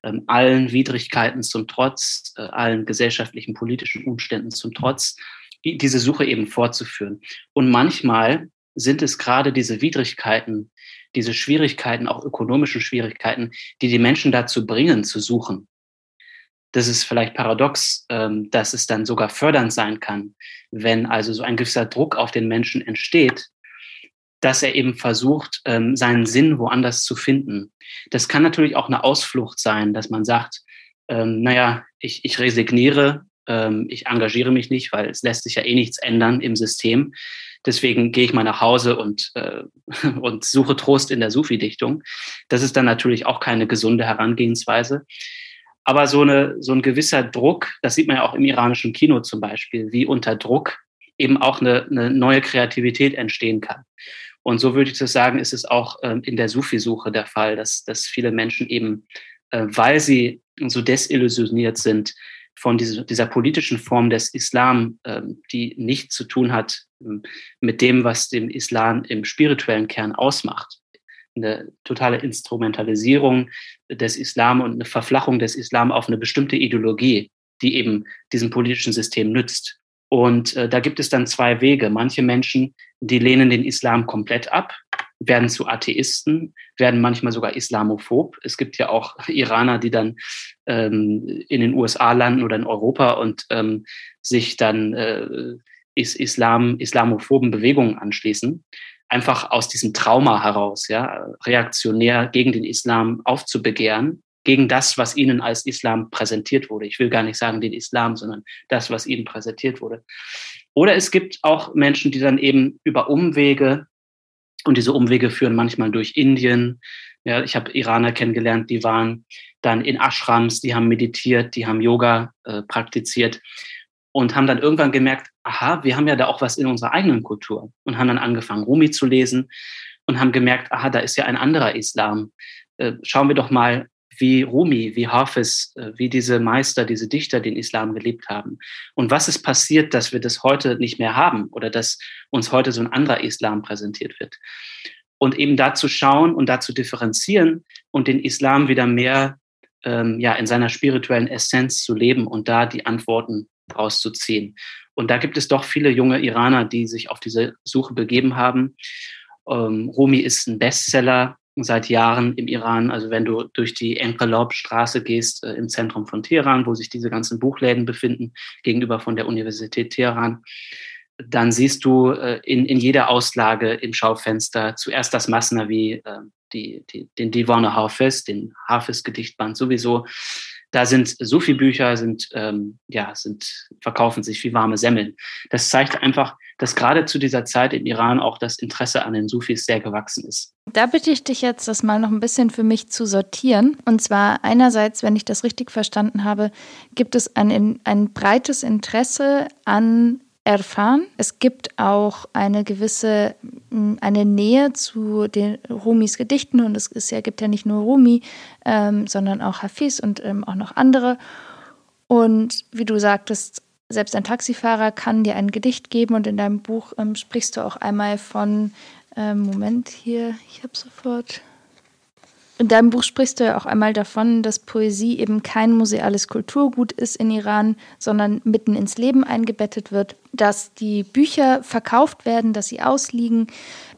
ähm, allen Widrigkeiten zum Trotz, äh, allen gesellschaftlichen, politischen Umständen zum Trotz, diese Suche eben fortzuführen. Und manchmal sind es gerade diese Widrigkeiten, diese Schwierigkeiten, auch ökonomischen Schwierigkeiten, die die Menschen dazu bringen, zu suchen. Das ist vielleicht paradox, ähm, dass es dann sogar fördernd sein kann, wenn also so ein gewisser Druck auf den Menschen entsteht, dass er eben versucht, ähm, seinen Sinn woanders zu finden. Das kann natürlich auch eine Ausflucht sein, dass man sagt, ähm, naja, ich, ich resigniere, ich engagiere mich nicht, weil es lässt sich ja eh nichts ändern im System. Deswegen gehe ich mal nach Hause und, äh, und suche Trost in der Sufi-Dichtung. Das ist dann natürlich auch keine gesunde Herangehensweise. Aber so, eine, so ein gewisser Druck, das sieht man ja auch im iranischen Kino zum Beispiel, wie unter Druck eben auch eine, eine neue Kreativität entstehen kann. Und so würde ich das sagen, ist es auch ähm, in der Sufi-Suche der Fall, dass, dass viele Menschen eben, äh, weil sie so desillusioniert sind von dieser, dieser politischen Form des Islam, ähm, die nichts zu tun hat mit dem, was den Islam im spirituellen Kern ausmacht. Eine totale Instrumentalisierung des Islam und eine Verflachung des Islam auf eine bestimmte Ideologie, die eben diesem politischen System nützt. Und äh, da gibt es dann zwei Wege. Manche Menschen, die lehnen den Islam komplett ab, werden zu Atheisten, werden manchmal sogar islamophob. Es gibt ja auch Iraner, die dann ähm, in den USA landen oder in Europa und ähm, sich dann äh, Islam, islamophoben Bewegungen anschließen. Einfach aus diesem Trauma heraus, ja, reaktionär gegen den Islam aufzubegehren gegen das, was ihnen als Islam präsentiert wurde. Ich will gar nicht sagen den Islam, sondern das, was ihnen präsentiert wurde. Oder es gibt auch Menschen, die dann eben über Umwege, und diese Umwege führen manchmal durch Indien. Ja, ich habe Iraner kennengelernt, die waren dann in Ashrams, die haben meditiert, die haben Yoga äh, praktiziert und haben dann irgendwann gemerkt, aha, wir haben ja da auch was in unserer eigenen Kultur und haben dann angefangen, Rumi zu lesen und haben gemerkt, aha, da ist ja ein anderer Islam. Äh, schauen wir doch mal, wie Rumi, wie Hafiz, äh, wie diese Meister, diese Dichter den Islam gelebt haben. Und was ist passiert, dass wir das heute nicht mehr haben oder dass uns heute so ein anderer Islam präsentiert wird? Und eben da zu schauen und da zu differenzieren und den Islam wieder mehr ähm, ja, in seiner spirituellen Essenz zu leben und da die Antworten rauszuziehen. Und da gibt es doch viele junge Iraner, die sich auf diese Suche begeben haben. Ähm, Rumi ist ein Bestseller, seit Jahren im Iran. Also wenn du durch die Enqalab-Straße gehst äh, im Zentrum von Teheran, wo sich diese ganzen Buchläden befinden, gegenüber von der Universität Teheran, dann siehst du äh, in, in jeder Auslage im Schaufenster zuerst das Masnavi, äh, die, die, den Divan Hafiz, den Hafiz-Gedichtband sowieso, da sind Sufi-Bücher, sind, ähm, ja, sind, verkaufen sich wie warme Semmeln. Das zeigt einfach, dass gerade zu dieser Zeit im Iran auch das Interesse an den Sufis sehr gewachsen ist. Da bitte ich dich jetzt, das mal noch ein bisschen für mich zu sortieren. Und zwar einerseits, wenn ich das richtig verstanden habe, gibt es ein, ein breites Interesse an erfahren. Es gibt auch eine gewisse eine Nähe zu den Rumis Gedichten und es ist ja, gibt ja nicht nur Rumi, ähm, sondern auch Hafiz und ähm, auch noch andere. Und wie du sagtest, selbst ein Taxifahrer kann dir ein Gedicht geben und in deinem Buch ähm, sprichst du auch einmal von, ähm, Moment hier, ich habe sofort in deinem Buch sprichst du ja auch einmal davon, dass Poesie eben kein museales Kulturgut ist in Iran, sondern mitten ins Leben eingebettet wird, dass die Bücher verkauft werden, dass sie ausliegen,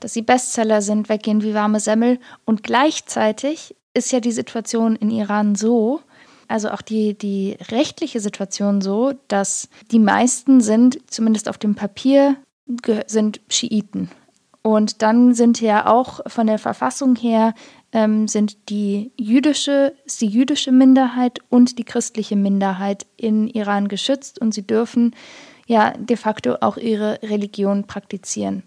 dass sie Bestseller sind, weggehen wie warme Semmel. Und gleichzeitig ist ja die Situation in Iran so, also auch die, die rechtliche Situation so, dass die meisten sind, zumindest auf dem Papier, sind Schiiten. Und dann sind ja auch von der Verfassung her ähm, sind die jüdische, die jüdische Minderheit und die christliche Minderheit in Iran geschützt und sie dürfen ja de facto auch ihre Religion praktizieren.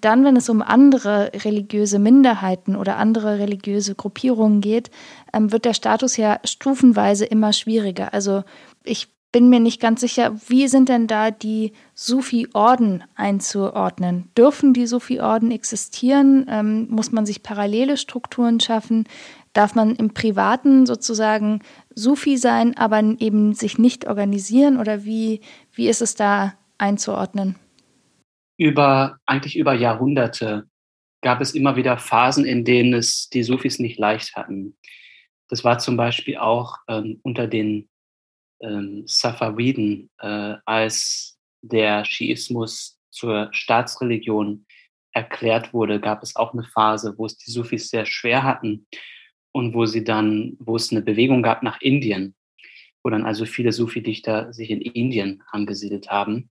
Dann, wenn es um andere religiöse Minderheiten oder andere religiöse Gruppierungen geht, ähm, wird der Status ja stufenweise immer schwieriger. Also ich bin mir nicht ganz sicher, wie sind denn da die Sufi-Orden einzuordnen? Dürfen die Sufi-Orden existieren? Ähm, muss man sich parallele Strukturen schaffen? Darf man im Privaten sozusagen Sufi sein, aber eben sich nicht organisieren? Oder wie, wie ist es da einzuordnen? Über, eigentlich über Jahrhunderte gab es immer wieder Phasen, in denen es die Sufis nicht leicht hatten. Das war zum Beispiel auch ähm, unter den ähm, Safawiden, äh, als der Schiismus zur Staatsreligion erklärt wurde, gab es auch eine Phase, wo es die Sufis sehr schwer hatten und wo sie dann, wo es eine Bewegung gab nach Indien, wo dann also viele Sufi-Dichter sich in Indien angesiedelt haben.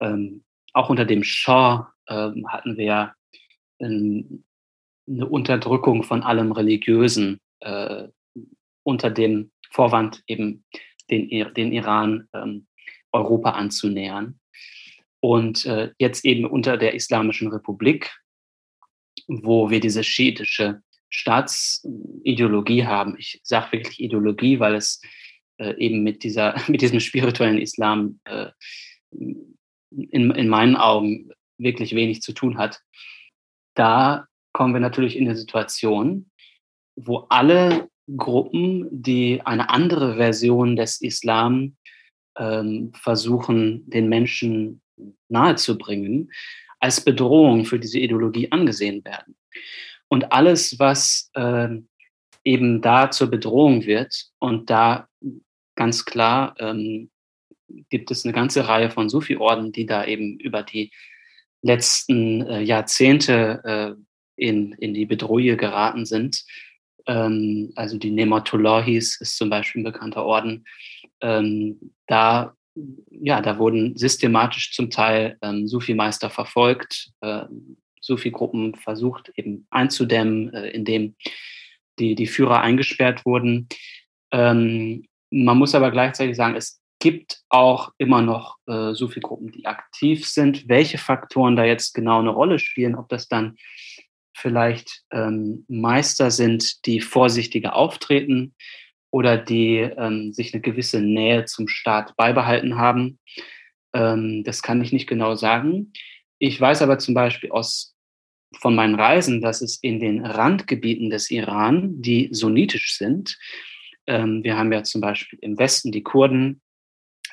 Ähm, auch unter dem Shah ähm, hatten wir ähm, eine Unterdrückung von allem Religiösen äh, unter dem Vorwand eben den, den Iran ähm, Europa anzunähern. Und äh, jetzt eben unter der Islamischen Republik, wo wir diese schiitische Staatsideologie haben. Ich sage wirklich Ideologie, weil es äh, eben mit, dieser, mit diesem spirituellen Islam äh, in, in meinen Augen wirklich wenig zu tun hat. Da kommen wir natürlich in eine Situation, wo alle Gruppen, die eine andere Version des Islam ähm, versuchen, den Menschen nahezubringen, als Bedrohung für diese Ideologie angesehen werden. Und alles, was äh, eben da zur Bedrohung wird, und da ganz klar ähm, gibt es eine ganze Reihe von Sufi-Orden, die da eben über die letzten äh, Jahrzehnte äh, in, in die Bedrohung geraten sind. Ähm, also die Nematolahis ist zum Beispiel ein bekannter Orden. Ähm, da ja, da wurden systematisch zum Teil ähm, Sufi-Meister verfolgt, äh, Sufi-Gruppen versucht eben einzudämmen, äh, indem die, die Führer eingesperrt wurden. Ähm, man muss aber gleichzeitig sagen, es gibt auch immer noch äh, Sufi-Gruppen, die aktiv sind. Welche Faktoren da jetzt genau eine Rolle spielen, ob das dann vielleicht ähm, Meister sind, die vorsichtiger auftreten oder die ähm, sich eine gewisse Nähe zum Staat beibehalten haben. Ähm, das kann ich nicht genau sagen. Ich weiß aber zum Beispiel aus von meinen Reisen, dass es in den Randgebieten des Iran, die sunnitisch sind, ähm, wir haben ja zum Beispiel im Westen die Kurden,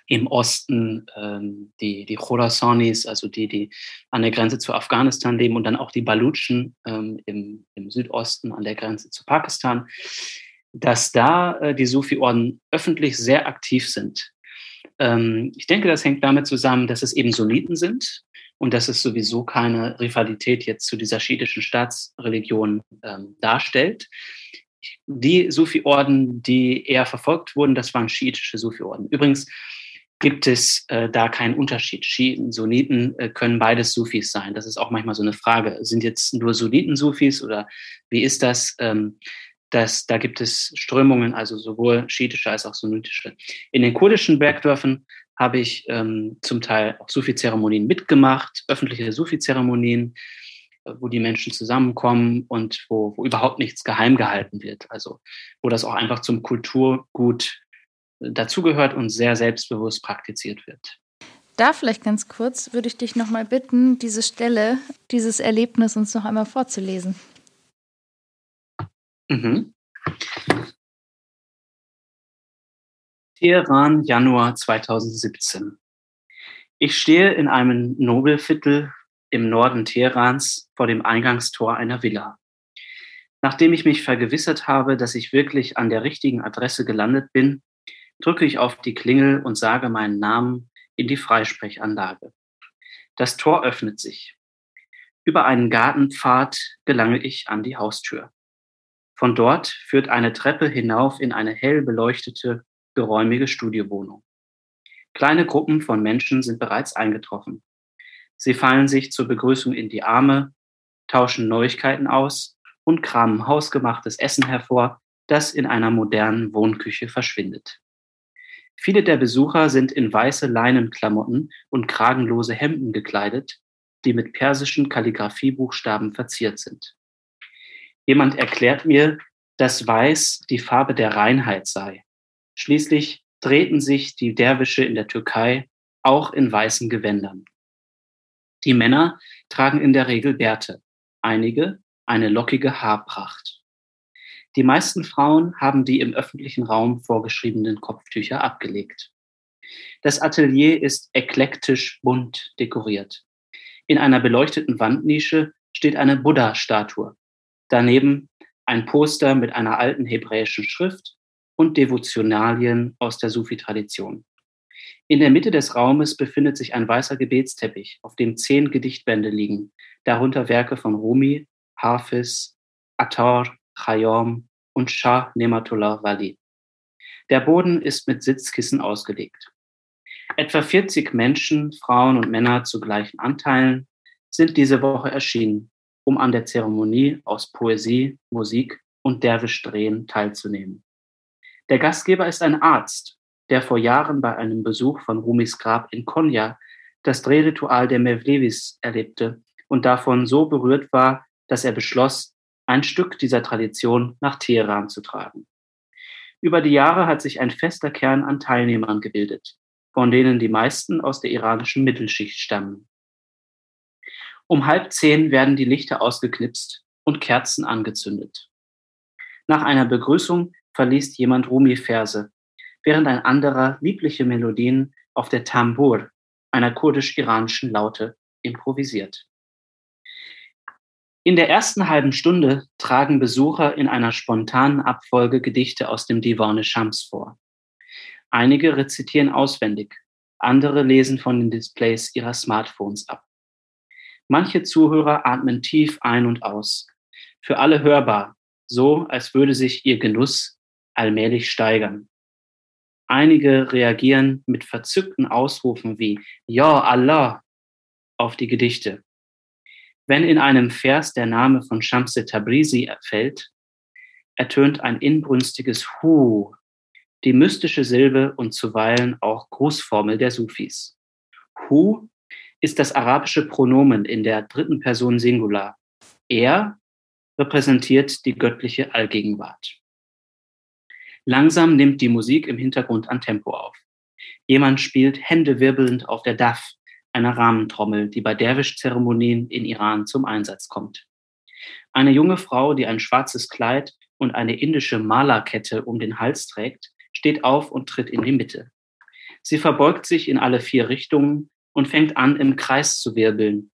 im Osten ähm, die, die Khorasanis, also die, die an der Grenze zu Afghanistan leben und dann auch die Balutschen ähm, im, im Südosten an der Grenze zu Pakistan dass da äh, die Sufi-Orden öffentlich sehr aktiv sind. Ähm, ich denke, das hängt damit zusammen, dass es eben Sunniten sind und dass es sowieso keine Rivalität jetzt zu dieser schiitischen Staatsreligion ähm, darstellt. Die Sufi-Orden, die eher verfolgt wurden, das waren schiitische Sufi-Orden. Übrigens gibt es äh, da keinen Unterschied. Schiiten, Sunniten äh, können beides Sufis sein. Das ist auch manchmal so eine Frage. Sind jetzt nur Sunniten Sufis oder wie ist das? Ähm, dass da gibt es Strömungen, also sowohl schiitische als auch sunnitische. In den kurdischen Bergdörfern habe ich ähm, zum Teil auch Sufi-Zeremonien mitgemacht, öffentliche Sufi-Zeremonien, äh, wo die Menschen zusammenkommen und wo, wo überhaupt nichts geheim gehalten wird. Also wo das auch einfach zum Kulturgut dazugehört und sehr selbstbewusst praktiziert wird. Da vielleicht ganz kurz würde ich dich nochmal bitten, diese Stelle, dieses Erlebnis uns noch einmal vorzulesen. Mhm. Teheran, Januar 2017. Ich stehe in einem Nobelviertel im Norden Teherans vor dem Eingangstor einer Villa. Nachdem ich mich vergewissert habe, dass ich wirklich an der richtigen Adresse gelandet bin, drücke ich auf die Klingel und sage meinen Namen in die Freisprechanlage. Das Tor öffnet sich. Über einen Gartenpfad gelange ich an die Haustür. Von dort führt eine Treppe hinauf in eine hell beleuchtete, geräumige Studiowohnung. Kleine Gruppen von Menschen sind bereits eingetroffen. Sie fallen sich zur Begrüßung in die Arme, tauschen Neuigkeiten aus und kramen hausgemachtes Essen hervor, das in einer modernen Wohnküche verschwindet. Viele der Besucher sind in weiße Leinenklamotten und kragenlose Hemden gekleidet, die mit persischen Kalligraphiebuchstaben verziert sind. Jemand erklärt mir, dass Weiß die Farbe der Reinheit sei. Schließlich drehten sich die Derwische in der Türkei auch in weißen Gewändern. Die Männer tragen in der Regel Bärte, einige eine lockige Haarpracht. Die meisten Frauen haben die im öffentlichen Raum vorgeschriebenen Kopftücher abgelegt. Das Atelier ist eklektisch bunt dekoriert. In einer beleuchteten Wandnische steht eine Buddha-Statue, daneben ein Poster mit einer alten hebräischen Schrift und Devotionalien aus der Sufi-Tradition. In der Mitte des Raumes befindet sich ein weißer Gebetsteppich, auf dem zehn Gedichtbände liegen, darunter Werke von Rumi, Hafiz, Attar, Khayyam und Shah Nematullah Wali. Der Boden ist mit Sitzkissen ausgelegt. Etwa 40 Menschen, Frauen und Männer zu gleichen Anteilen sind diese Woche erschienen, um an der Zeremonie aus Poesie, Musik und Derwisch-Drehen teilzunehmen. Der Gastgeber ist ein Arzt, der vor Jahren bei einem Besuch von Rumis Grab in Konya das Drehritual der Mevlevis erlebte und davon so berührt war, dass er beschloss, ein Stück dieser Tradition nach Teheran zu tragen. Über die Jahre hat sich ein fester Kern an Teilnehmern gebildet, von denen die meisten aus der iranischen Mittelschicht stammen. Um halb zehn werden die Lichter ausgeknipst und Kerzen angezündet. Nach einer Begrüßung verliest jemand Rumi-Verse, während ein anderer liebliche Melodien auf der Tambur, einer kurdisch-iranischen Laute, improvisiert. In der ersten halben Stunde tragen Besucher in einer spontanen Abfolge Gedichte aus dem Divan Shams vor. Einige rezitieren auswendig, andere lesen von den Displays ihrer Smartphones ab. Manche Zuhörer atmen tief ein und aus. Für alle hörbar, so als würde sich ihr Genuss allmählich steigern. Einige reagieren mit verzückten Ausrufen wie Ja Allah auf die Gedichte. Wenn in einem Vers der Name von Shamse Tabrizi erfällt, ertönt ein inbrünstiges Hu, die mystische Silbe und zuweilen auch Grußformel der Sufis. Hu ist das arabische Pronomen in der dritten Person Singular. Er repräsentiert die göttliche Allgegenwart. Langsam nimmt die Musik im Hintergrund an Tempo auf. Jemand spielt händewirbelnd auf der Daf, einer Rahmentrommel, die bei Derwisch-Zeremonien in Iran zum Einsatz kommt. Eine junge Frau, die ein schwarzes Kleid und eine indische Malerkette um den Hals trägt, steht auf und tritt in die Mitte. Sie verbeugt sich in alle vier Richtungen und fängt an, im Kreis zu wirbeln,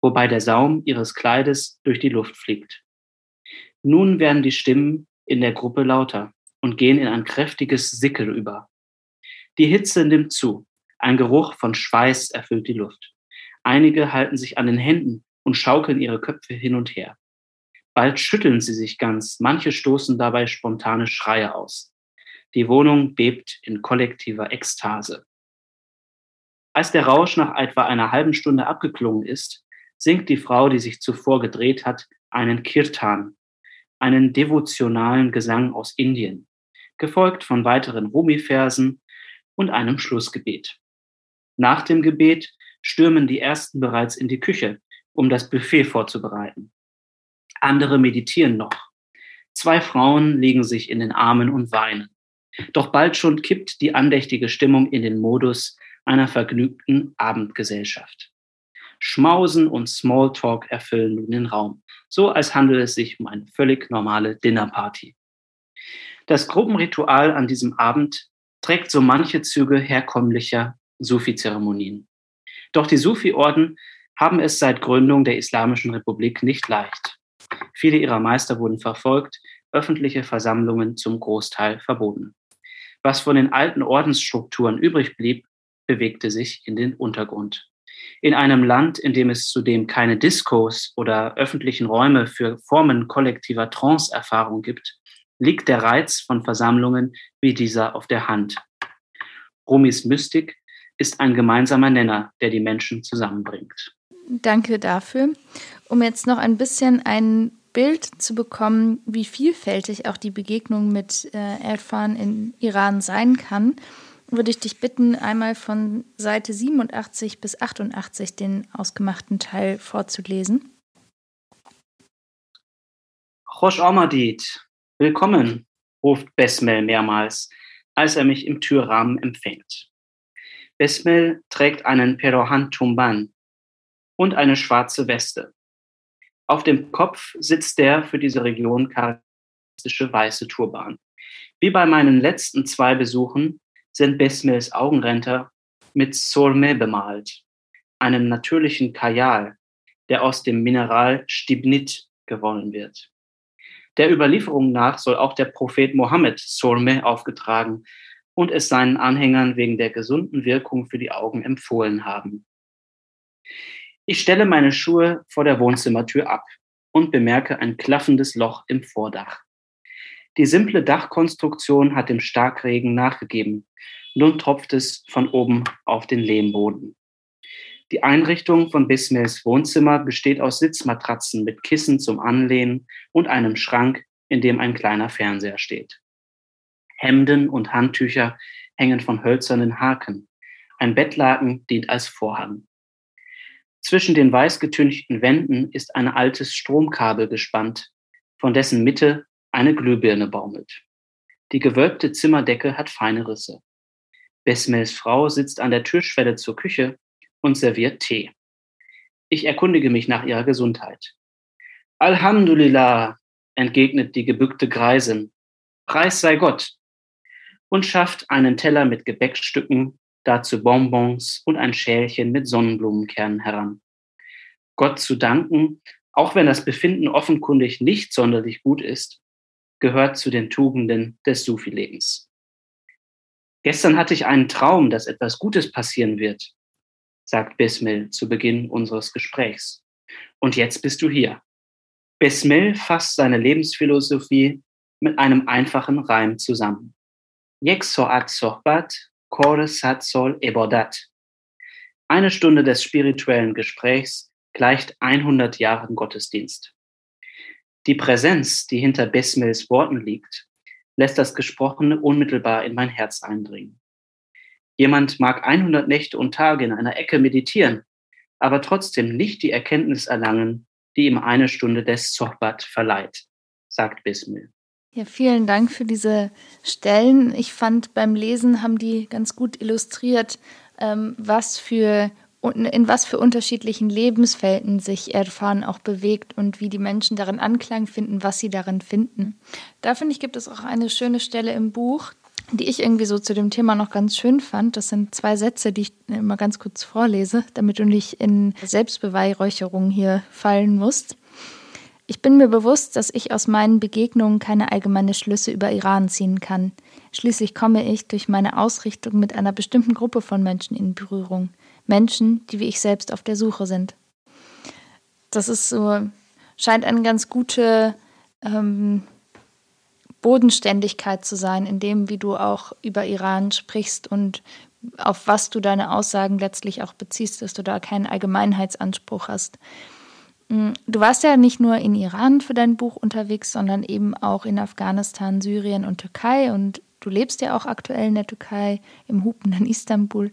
wobei der Saum ihres Kleides durch die Luft fliegt. Nun werden die Stimmen in der Gruppe lauter und gehen in ein kräftiges Sickel über. Die Hitze nimmt zu. Ein Geruch von Schweiß erfüllt die Luft. Einige halten sich an den Händen und schaukeln ihre Köpfe hin und her. Bald schütteln sie sich ganz, manche stoßen dabei spontane Schreie aus. Die Wohnung bebt in kollektiver Ekstase. Als der Rausch nach etwa einer halben Stunde abgeklungen ist, singt die Frau, die sich zuvor gedreht hat, einen Kirtan, einen devotionalen Gesang aus Indien, gefolgt von weiteren Rumi-Versen und einem Schlussgebet. Nach dem Gebet stürmen die ersten bereits in die Küche, um das Buffet vorzubereiten. Andere meditieren noch. Zwei Frauen legen sich in den Armen und weinen. Doch bald schon kippt die andächtige Stimmung in den Modus, einer vergnügten Abendgesellschaft. Schmausen und Smalltalk erfüllen nun den Raum, so als handele es sich um eine völlig normale Dinnerparty. Das Gruppenritual an diesem Abend trägt so manche Züge herkömmlicher Sufi-Zeremonien. Doch die Sufi-Orden haben es seit Gründung der Islamischen Republik nicht leicht. Viele ihrer Meister wurden verfolgt, öffentliche Versammlungen zum Großteil verboten. Was von den alten Ordensstrukturen übrig blieb, bewegte sich in den Untergrund. In einem Land, in dem es zudem keine Diskos oder öffentlichen Räume für Formen kollektiver Trance-Erfahrung gibt, liegt der Reiz von Versammlungen wie dieser auf der Hand. Rumis Mystik ist ein gemeinsamer Nenner, der die Menschen zusammenbringt. Danke dafür. Um jetzt noch ein bisschen ein Bild zu bekommen, wie vielfältig auch die Begegnung mit äh, Erfan in Iran sein kann, würde ich dich bitten, einmal von Seite 87 bis 88 den ausgemachten Teil vorzulesen. Rosh Ahmadid, willkommen, ruft Besmel mehrmals, als er mich im Türrahmen empfängt. Besmel trägt einen Perohan Tumban und eine schwarze Weste. Auf dem Kopf sitzt der für diese Region charakteristische weiße Turban. Wie bei meinen letzten zwei Besuchen sind Besmels Augenränder mit Sorme bemalt, einem natürlichen Kajal, der aus dem Mineral Stibnit gewonnen wird. Der Überlieferung nach soll auch der Prophet Mohammed Sorme aufgetragen und es seinen Anhängern wegen der gesunden Wirkung für die Augen empfohlen haben. Ich stelle meine Schuhe vor der Wohnzimmertür ab und bemerke ein klaffendes Loch im Vordach. Die simple Dachkonstruktion hat dem Starkregen nachgegeben. Nun tropft es von oben auf den Lehmboden. Die Einrichtung von Bismails Wohnzimmer besteht aus Sitzmatratzen mit Kissen zum Anlehnen und einem Schrank, in dem ein kleiner Fernseher steht. Hemden und Handtücher hängen von hölzernen Haken. Ein Bettlaken dient als Vorhang. Zwischen den weiß getünchten Wänden ist ein altes Stromkabel gespannt, von dessen Mitte eine Glühbirne baumelt. Die gewölbte Zimmerdecke hat feine Risse. Besmels Frau sitzt an der Türschwelle zur Küche und serviert Tee. Ich erkundige mich nach ihrer Gesundheit. Alhamdulillah, entgegnet die gebückte Greisin. Preis sei Gott. Und schafft einen Teller mit Gebäckstücken, dazu Bonbons und ein Schälchen mit Sonnenblumenkernen heran. Gott zu danken, auch wenn das Befinden offenkundig nicht sonderlich gut ist, gehört zu den Tugenden des Sufi-Lebens. Gestern hatte ich einen Traum, dass etwas Gutes passieren wird, sagt Bismil zu Beginn unseres Gesprächs. Und jetzt bist du hier. Bismil fasst seine Lebensphilosophie mit einem einfachen Reim zusammen. Yek soat sohbat, kore sat sol ebodat. Eine Stunde des spirituellen Gesprächs gleicht 100 Jahren Gottesdienst. Die Präsenz, die hinter Besmels Worten liegt, lässt das Gesprochene unmittelbar in mein Herz eindringen. Jemand mag 100 Nächte und Tage in einer Ecke meditieren, aber trotzdem nicht die Erkenntnis erlangen, die ihm eine Stunde des Sohbat verleiht, sagt Bismil. Ja, vielen Dank für diese Stellen. Ich fand beim Lesen haben die ganz gut illustriert, ähm, was für in was für unterschiedlichen Lebensfelden sich Erfahren auch bewegt und wie die Menschen darin Anklang finden, was sie darin finden. Da finde ich, gibt es auch eine schöne Stelle im Buch, die ich irgendwie so zu dem Thema noch ganz schön fand. Das sind zwei Sätze, die ich immer ganz kurz vorlese, damit du nicht in Selbstbeweihräucherung hier fallen musst. Ich bin mir bewusst, dass ich aus meinen Begegnungen keine allgemeine Schlüsse über Iran ziehen kann. Schließlich komme ich durch meine Ausrichtung mit einer bestimmten Gruppe von Menschen in Berührung. Menschen, die wie ich selbst auf der Suche sind. Das ist so, scheint eine ganz gute ähm, Bodenständigkeit zu sein, in dem, wie du auch über Iran sprichst und auf was du deine Aussagen letztlich auch beziehst, dass du da keinen Allgemeinheitsanspruch hast. Mm, du warst ja nicht nur in Iran für dein Buch unterwegs, sondern eben auch in Afghanistan, Syrien und Türkei und du lebst ja auch aktuell in der Türkei, im Hupen in Istanbul.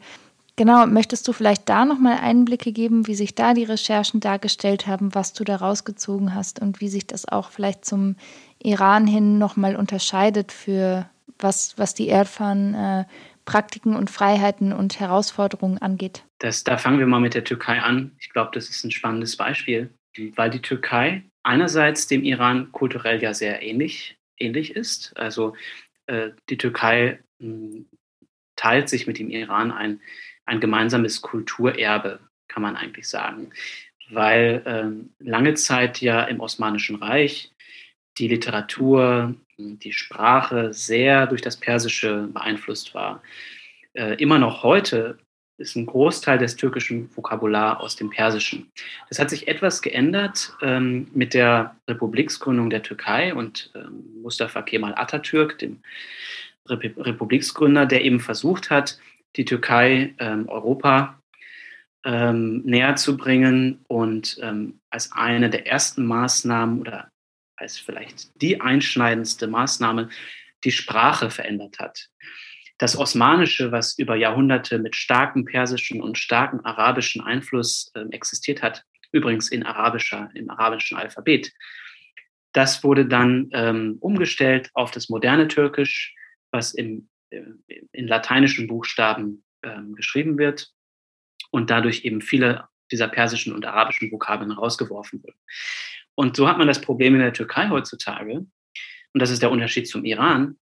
Genau, möchtest du vielleicht da nochmal Einblicke geben, wie sich da die Recherchen dargestellt haben, was du da rausgezogen hast und wie sich das auch vielleicht zum Iran hin nochmal unterscheidet für was, was die Erdfahren äh, Praktiken und Freiheiten und Herausforderungen angeht? Das, da fangen wir mal mit der Türkei an. Ich glaube, das ist ein spannendes Beispiel, weil die Türkei einerseits dem Iran kulturell ja sehr ähnlich, ähnlich ist. Also äh, die Türkei mh, hm, teilt sich mit dem Iran ein ein gemeinsames Kulturerbe, kann man eigentlich sagen. Weil ähm, lange Zeit ja im Osmanischen Reich die Literatur, die Sprache sehr durch das Persische beeinflusst war. Äh, immer noch heute ist ein Großteil des türkischen Vokabular aus dem Persischen. Das hat sich etwas geändert ähm, mit der Republiksgründung der Türkei und ähm, Mustafa Kemal Atatürk, dem Rep Republiksgründer, der eben versucht hat, die Türkei ähm, Europa ähm, näher zu bringen und ähm, als eine der ersten Maßnahmen oder als vielleicht die einschneidendste Maßnahme die Sprache verändert hat. Das Osmanische, was über Jahrhunderte mit starkem persischen und starkem arabischen Einfluss äh, existiert hat, übrigens in arabischer, im arabischen Alphabet, das wurde dann ähm, umgestellt auf das moderne Türkisch, was im äh, in lateinischen Buchstaben ähm, geschrieben wird und dadurch eben viele dieser persischen und arabischen Vokabeln rausgeworfen wurden. Und so hat man das Problem in der Türkei heutzutage, und das ist der Unterschied zum Iran,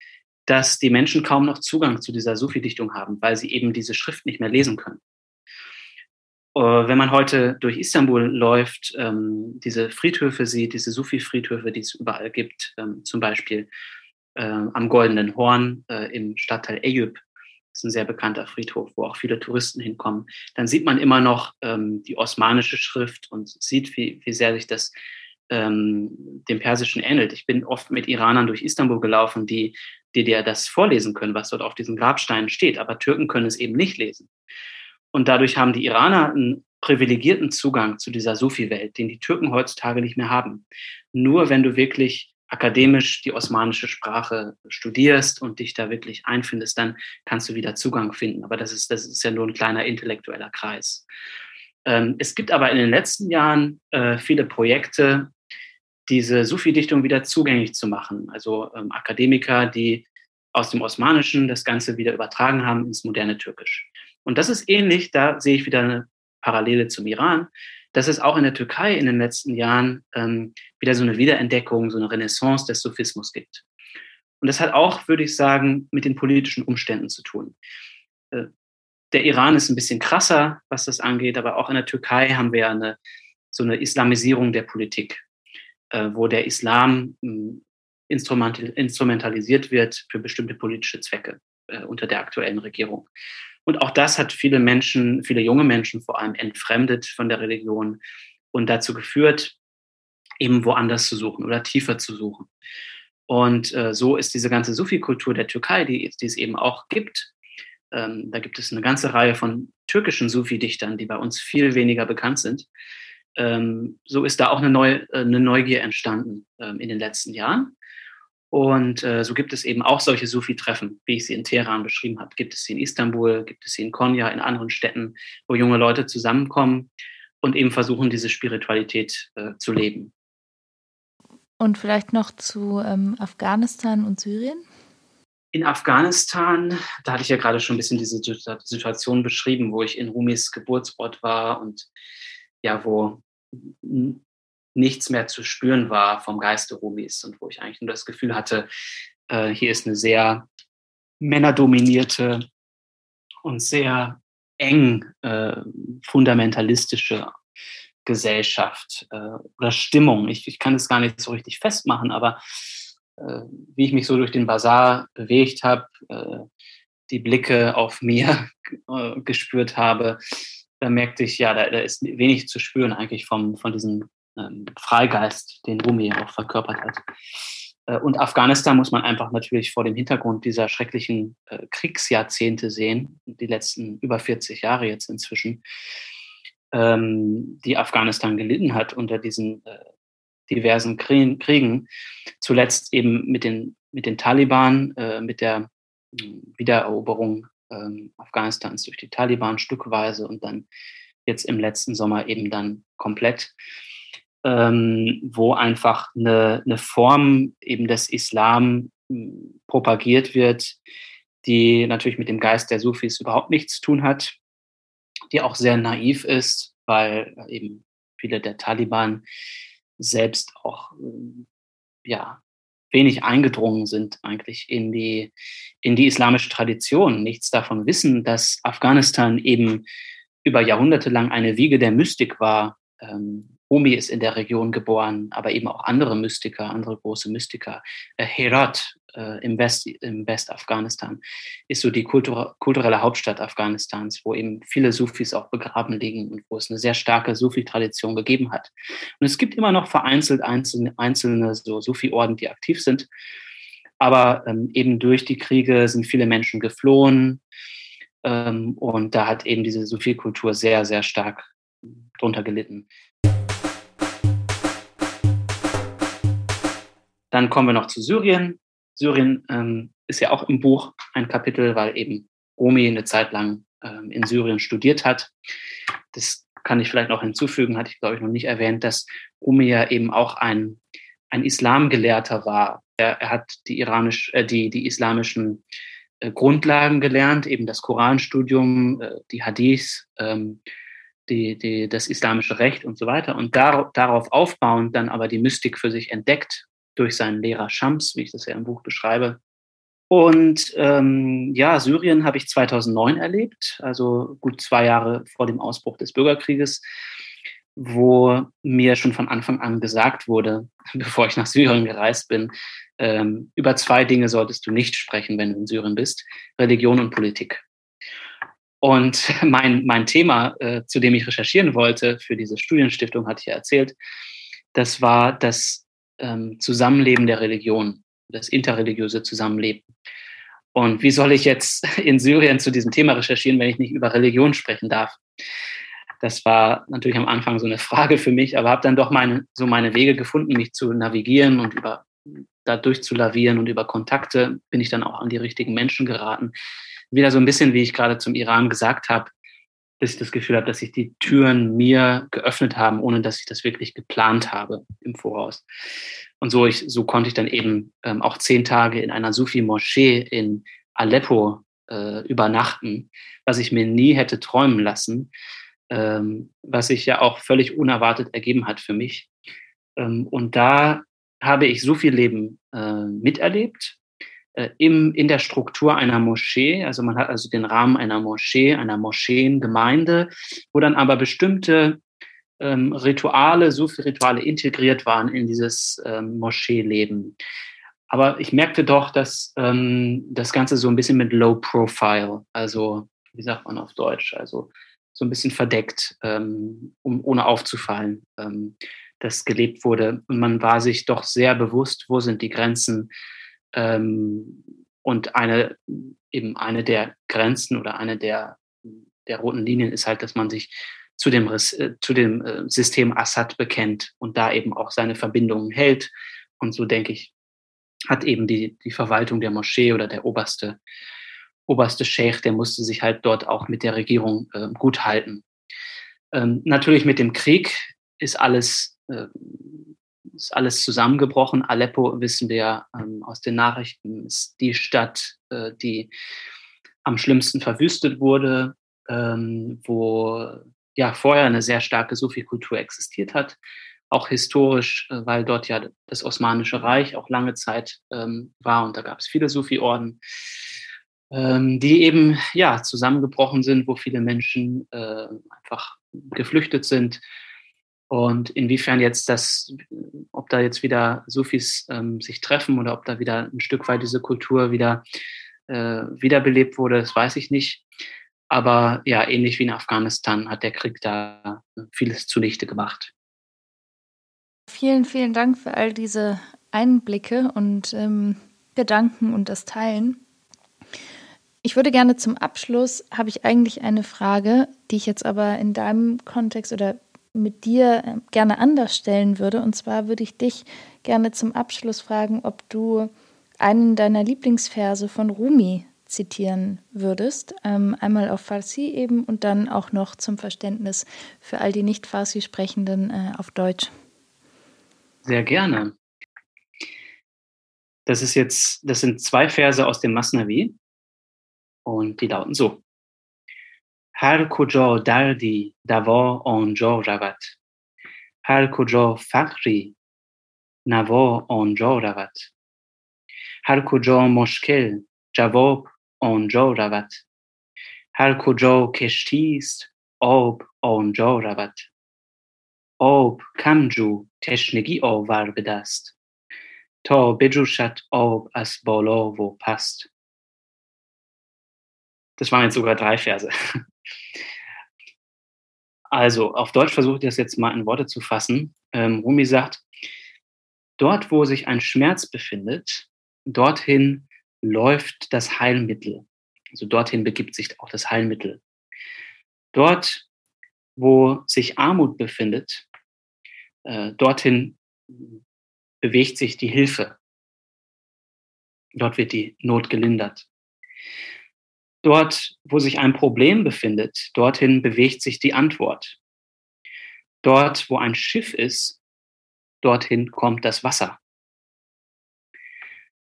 dass die Menschen kaum noch Zugang zu dieser Sufi-Dichtung haben, weil sie eben diese Schrift nicht mehr lesen können. äh, wenn man heute durch Istanbul läuft, ähm, diese Friedhöfe sieht, diese Sufi-Friedhöfe, die es überall gibt, ähm, zum Beispiel äh, am Goldenen Horn äh, im Stadtteil Eyüp, das ist ein sehr bekannter Friedhof, wo auch viele Touristen hinkommen, dann sieht man immer noch ähm, die osmanische Schrift und sieht, wie, wie sehr sich das dem Persischen ähnelt. Ich bin oft mit Iranern durch Istanbul gelaufen, die, die dir das vorlesen können, was dort auf diesen Grabsteinen steht, aber Türken können es eben nicht lesen. Und dadurch haben die Iraner einen privilegierten Zugang zu dieser Sufi-Welt, den die Türken heutzutage nicht mehr haben. Nur wenn du wirklich akademisch die osmanische Sprache studierst und dich da wirklich einfindest, dann kannst du wieder Zugang finden. Aber das ist, das ist ja nur ein kleiner intellektueller Kreis. Ähm, es gibt aber in den letzten Jahren äh, viele Projekte, diese Sufi-Dichtung wieder zugänglich zu machen. Also ähm, Akademiker, die aus dem Osmanischen das Ganze wieder übertragen haben ins moderne Türkisch. Und das ist ähnlich, da sehe ich wieder eine Parallele zum Iran, dass es auch in der Türkei in den letzten Jahren ähm, wieder so eine Wiederentdeckung, so eine Renaissance des Sufismus gibt. Und das hat auch, würde ich sagen, mit den politischen Umständen zu tun. Äh, der Iran ist ein bisschen krasser, was das angeht, aber auch in der Türkei haben wir eine, so eine Islamisierung der Politik, wo der Islam hm, instrumentalisiert wird für bestimmte politische Zwecke äh, unter der aktuellen Regierung. Und auch das hat viele Menschen, viele junge Menschen vor allem entfremdet von der Religion und dazu geführt, eben woanders zu suchen oder tiefer zu suchen. Und äh, so ist diese ganze Sufi-Kultur der Türkei, die, die, es eben auch gibt. Ähm, da gibt es eine ganze Reihe von türkischen Sufi-Dichtern, die bei uns viel weniger bekannt sind. Ähm, so ist da auch eine, Neu äh, eine Neugier entstanden ähm, in den letzten Jahren. Und äh, so gibt es eben auch solche Sufi-Treffen, wie ich sie in Teheran beschrieben habe. Gibt es sie in Istanbul, gibt es sie in Konya, in anderen Städten, wo junge Leute zusammenkommen und eben versuchen, diese Spiritualität äh, zu leben. Und vielleicht noch zu ähm, Afghanistan und Syrien? In Afghanistan, da hatte ich ja gerade schon ein bisschen diese Situation beschrieben, wo ich in Rumis Geburtsort war und ja, wo nichts mehr zu spüren war vom Geiste Rumis und wo ich eigentlich nur das Gefühl hatte, äh, hier ist eine sehr männerdominierte und sehr eng äh, fundamentalistische Gesellschaft äh, oder Stimmung. Ich, ich kann es gar nicht so richtig festmachen, aber äh, wie ich mich so durch den Bazar bewegt habe, äh, die Blicke auf mir gespürt habe, da merkte ich, ja, da, da, ist wenig zu spüren eigentlich vom, von diesem ähm, Freigeist, den Rumi auch verkörpert hat. Äh, und Afghanistan muss man einfach natürlich vor dem Hintergrund dieser schrecklichen äh, Kriegsjahrzehnte sehen, die letzten über 40 Jahre jetzt inzwischen, ähm, die Afghanistan gelitten hat unter diesen äh, diversen Kriegen. Zuletzt eben mit den, mit den Taliban, mit der Wiedereroberung ähm, Afghanistans durch die Taliban stückweise und dann jetzt im letzten Sommer eben dann komplett ähm, wo einfach eine, eine Form eben des Islam hm, propagiert wird, die natürlich mit dem Geist der Sufis überhaupt nichts zu tun hat, die auch sehr naiv ist, weil eben viele der Taliban selbst auch hm, ja wenig eingedrungen sind eigentlich in die in die islamische Tradition, nichts davon wissen, dass Afghanistan eben über Jahrhunderte lang eine Wiege der Mystik war, ähm, ist in der Region geboren, aber eben auch andere Mystiker, andere große Mystiker. Äh, Herat äh, im, West, im Westafghanistan ist so die Kultur, kulturelle Hauptstadt Afghanistans, wo eben viele Sufis auch begraben liegen und wo es eine sehr starke Sufi-Tradition gegeben hat. Und es gibt immer noch vereinzelt einzelne, einzelne so Sufi-Orden, die aktiv sind. Aber ähm, eben durch die Kriege sind viele Menschen geflohen. Ähm, und da hat eben diese Sufi-Kultur sehr, sehr stark drunter gelitten. Dann kommen wir noch zu Syrien. Syrien ähm, ist ja auch im Buch ein Kapitel, weil eben Romi eine Zeit lang ähm, in Syrien studiert hat. Das kann ich vielleicht noch hinzufügen, hatte ich glaube ich noch nicht erwähnt, dass Rumi ja eben auch ein, ein Islamgelehrter war. Er, er hat die, iranisch, äh, die, die islamischen äh, Grundlagen gelernt, eben das Koranstudium, äh, die Hadiths, ähm, die, die, das islamische Recht und so weiter. Und dar, darauf aufbauend dann aber die Mystik für sich entdeckt durch seinen Lehrer Shams, wie ich das ja im Buch beschreibe. Und ähm, ja, Syrien habe ich 2009 erlebt, also gut zwei Jahre vor dem Ausbruch des Bürgerkrieges, wo mir schon von Anfang an gesagt wurde, bevor ich nach Syrien gereist bin, ähm, über zwei Dinge solltest du nicht sprechen, wenn du in Syrien bist, Religion und Politik. Und mein, mein Thema, äh, zu dem ich recherchieren wollte für diese Studienstiftung, hatte ich ja erzählt, das war das ähm, Zusammenleben der Religion, das interreligiöse Zusammenleben. Und wie soll ich jetzt in Syrien zu diesem Thema recherchieren, wenn ich nicht über Religion sprechen darf? Das war natürlich am Anfang so eine Frage für mich, aber habe dann doch meine, so meine Wege gefunden, mich zu navigieren und über da durchzulavieren und über Kontakte bin ich dann auch an die richtigen Menschen geraten. Wieder so ein bisschen, wie ich gerade zum Iran gesagt habe, dass ich das Gefühl habe, dass sich die Türen mir geöffnet haben, ohne dass ich das wirklich geplant habe im Voraus. Und so, ich, so konnte ich dann eben ähm, auch zehn Tage in einer Sufi-Moschee in Aleppo äh, übernachten, was ich mir nie hätte träumen lassen, ähm, was sich ja auch völlig unerwartet ergeben hat für mich. Ähm, und da habe ich so viel Leben äh, miterlebt im, in der Struktur einer Moschee. Also man hat also den Rahmen einer Moschee, einer Moscheengemeinde, wo dann aber bestimmte ähm, Rituale, so viele Rituale integriert waren in dieses ähm, Moscheeleben. Aber ich merkte doch, dass ähm, das Ganze so ein bisschen mit Low Profile, also wie sagt man auf Deutsch, also so ein bisschen verdeckt, ähm, um, ohne aufzufallen, ähm, das gelebt wurde. Und man war sich doch sehr bewusst, wo sind die Grenzen ähm, und eine, eben eine der Grenzen oder eine der, der roten Linien ist halt, dass man sich zu dem, äh, zu dem äh, System Assad bekennt und da eben auch seine Verbindungen hält. Und so denke ich, hat eben die, die Verwaltung der Moschee oder der oberste, oberste Sheikh, der musste sich halt dort auch mit der Regierung äh, gut halten. Ähm, natürlich mit dem Krieg ist alles äh, ist alles zusammengebrochen. Aleppo, wissen wir ähm, aus den Nachrichten, ist die Stadt, äh, die am schlimmsten verwüstet wurde, ähm, wo ja vorher eine sehr starke Sufi-Kultur existiert hat. Auch historisch, äh, weil dort ja das Osmanische Reich auch lange Zeit ähm, war und da gab es viele Sufi-Orden, ähm, die eben ja zusammengebrochen sind, wo viele Menschen äh, einfach geflüchtet sind und inwiefern jetzt das, ob da jetzt wieder Sufis ähm, sich treffen oder ob da wieder ein Stück weit diese Kultur wieder äh, wiederbelebt wurde, das weiß ich nicht. Aber ja, ähnlich wie in Afghanistan hat der Krieg da vieles zunichte gemacht. Vielen, vielen Dank für all diese Einblicke und ähm, Gedanken und das Teilen. Ich würde gerne zum Abschluss, habe ich eigentlich eine Frage, die ich jetzt aber in deinem Kontext oder mit dir äh, gerne anders stellen würde. Und zwar würde ich dich gerne zum Abschluss fragen, ob du einen deiner Lieblingsverse von Rumi zitieren würdest. Ähm, einmal auf Farsi eben und dann auch noch zum Verständnis für all die nicht Farsi sprechenden äh, auf Deutsch. Sehr gerne. Das ist jetzt, das sind zwei Verse aus dem Masnavi und die lauten so. هر کجا دردی دوا آنجا رود. هر کجا فقری نوا آنجا رود. هر کجا مشکل جواب آنجا رود. هر کجا کشتی است آب آنجا رود. آب کم جو تشنگی آور به دست. تا بجوشد آب از بالا و پست. Das waren jetzt sogar drei Verse. Also, auf Deutsch versuche ich das jetzt mal in Worte zu fassen. Ähm, Rumi sagt, dort, wo sich ein Schmerz befindet, dorthin läuft das Heilmittel. Also dorthin begibt sich auch das Heilmittel. Dort, wo sich Armut befindet, äh, dorthin bewegt sich die Hilfe. Dort wird die Not gelindert. Dort, wo sich ein Problem befindet, dorthin bewegt sich die Antwort. Dort, wo ein Schiff ist, dorthin kommt das Wasser.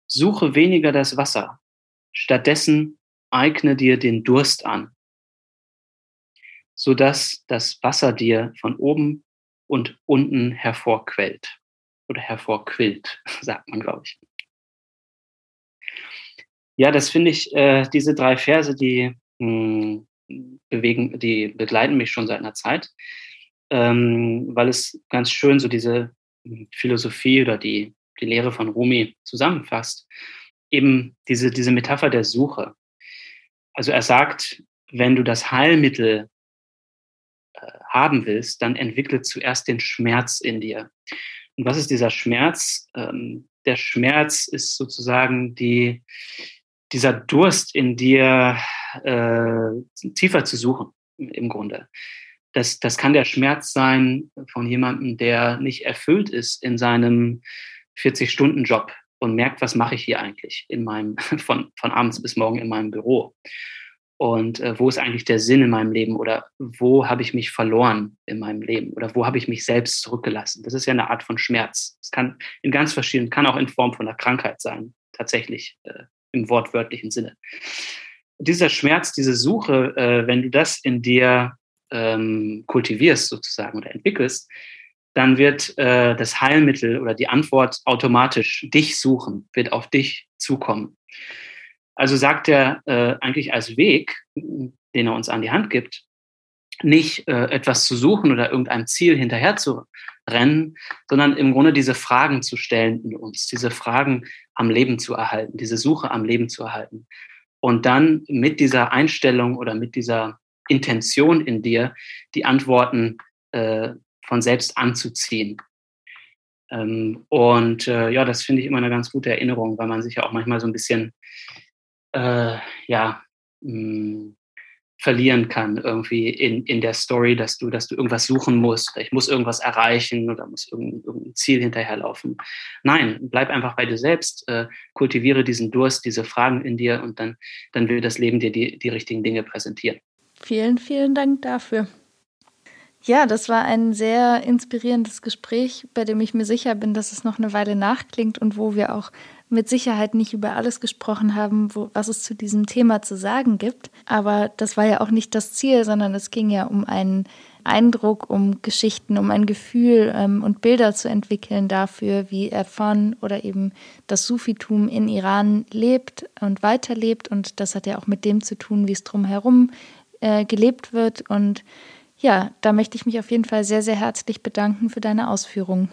Suche weniger das Wasser, stattdessen eigne dir den Durst an, sodass das Wasser dir von oben und unten hervorquellt oder hervorquillt, sagt man, glaube ich. Ja, das finde ich, äh, diese drei Verse, die mh, hm, bewegen, die begleiten mich schon seit einer Zeit, ähm, weil es ganz schön so diese hm, Philosophie oder die, die Lehre von Rumi zusammenfasst. Eben diese, diese Metapher der Suche. Also er sagt, wenn du das Heilmittel äh, haben willst, dann entwickle zuerst den Schmerz in dir. Und was ist dieser Schmerz? Ähm, der Schmerz ist sozusagen die, dieser Durst in dir äh, tiefer zu suchen, im Grunde. Das, das kann der Schmerz sein von jemandem, der nicht erfüllt ist in seinem 40-Stunden-Job und merkt, was mache ich hier eigentlich in meinem, von, von abends bis morgen in meinem Büro. Und äh, wo ist eigentlich der Sinn in meinem Leben oder wo habe ich mich verloren in meinem Leben oder wo habe ich mich selbst zurückgelassen? Das ist ja eine Art von Schmerz. Es kann in ganz verschiedenen, kann auch in Form von einer Krankheit sein, tatsächlich äh, im wortwörtlichen Sinne. Dieser Schmerz, diese Suche, äh, wenn du das in dir ähm, kultivierst sozusagen oder entwickelst, dann wird äh, das Heilmittel oder die Antwort automatisch dich suchen, wird auf dich zukommen. Also sagt er äh, eigentlich als Weg, den er uns an die Hand gibt, nicht äh, etwas zu suchen oder irgendeinem Ziel hinterher zu rennen, sondern im Grunde diese Fragen zu stellen in uns, diese Fragen am Leben zu erhalten, diese Suche am Leben zu erhalten. Und dann mit dieser Einstellung oder mit dieser Intention in dir die Antworten äh, von selbst anzuziehen. Ähm, und äh, ja, das finde ich immer eine ganz gute Erinnerung, weil man sich ja auch manchmal so ein bisschen äh, ja, mh, hm, verlieren kann irgendwie in, in der Story, dass du, dass du irgendwas suchen musst, ich muss irgendwas erreichen oder muss irgendein, irgendein Ziel hinterherlaufen. Nein, bleib einfach bei dir selbst, äh, kultiviere diesen Durst, diese Fragen in dir und dann, dann will das Leben dir die, die richtigen Dinge präsentieren. Vielen, vielen Dank dafür. Ja, das war ein sehr inspirierendes Gespräch, bei dem ich mir sicher bin, dass es noch eine Weile nachklingt und wo wir auch mit Sicherheit nicht über alles gesprochen haben, wo, was es zu diesem Thema zu sagen gibt. Aber das war ja auch nicht das Ziel, sondern es ging ja um einen Eindruck, um Geschichten, um ein Gefühl ähm, und Bilder zu entwickeln dafür, wie Erfan oder eben das Sufitum in Iran lebt und weiterlebt. Und das hat ja auch mit dem zu tun, wie es drumherum äh, gelebt wird. Und ja, da möchte ich mich auf jeden Fall sehr, sehr herzlich bedanken für deine Ausführungen.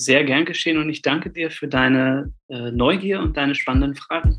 Sehr gern geschehen und ich danke dir für deine äh, Neugier und deine spannenden Fragen.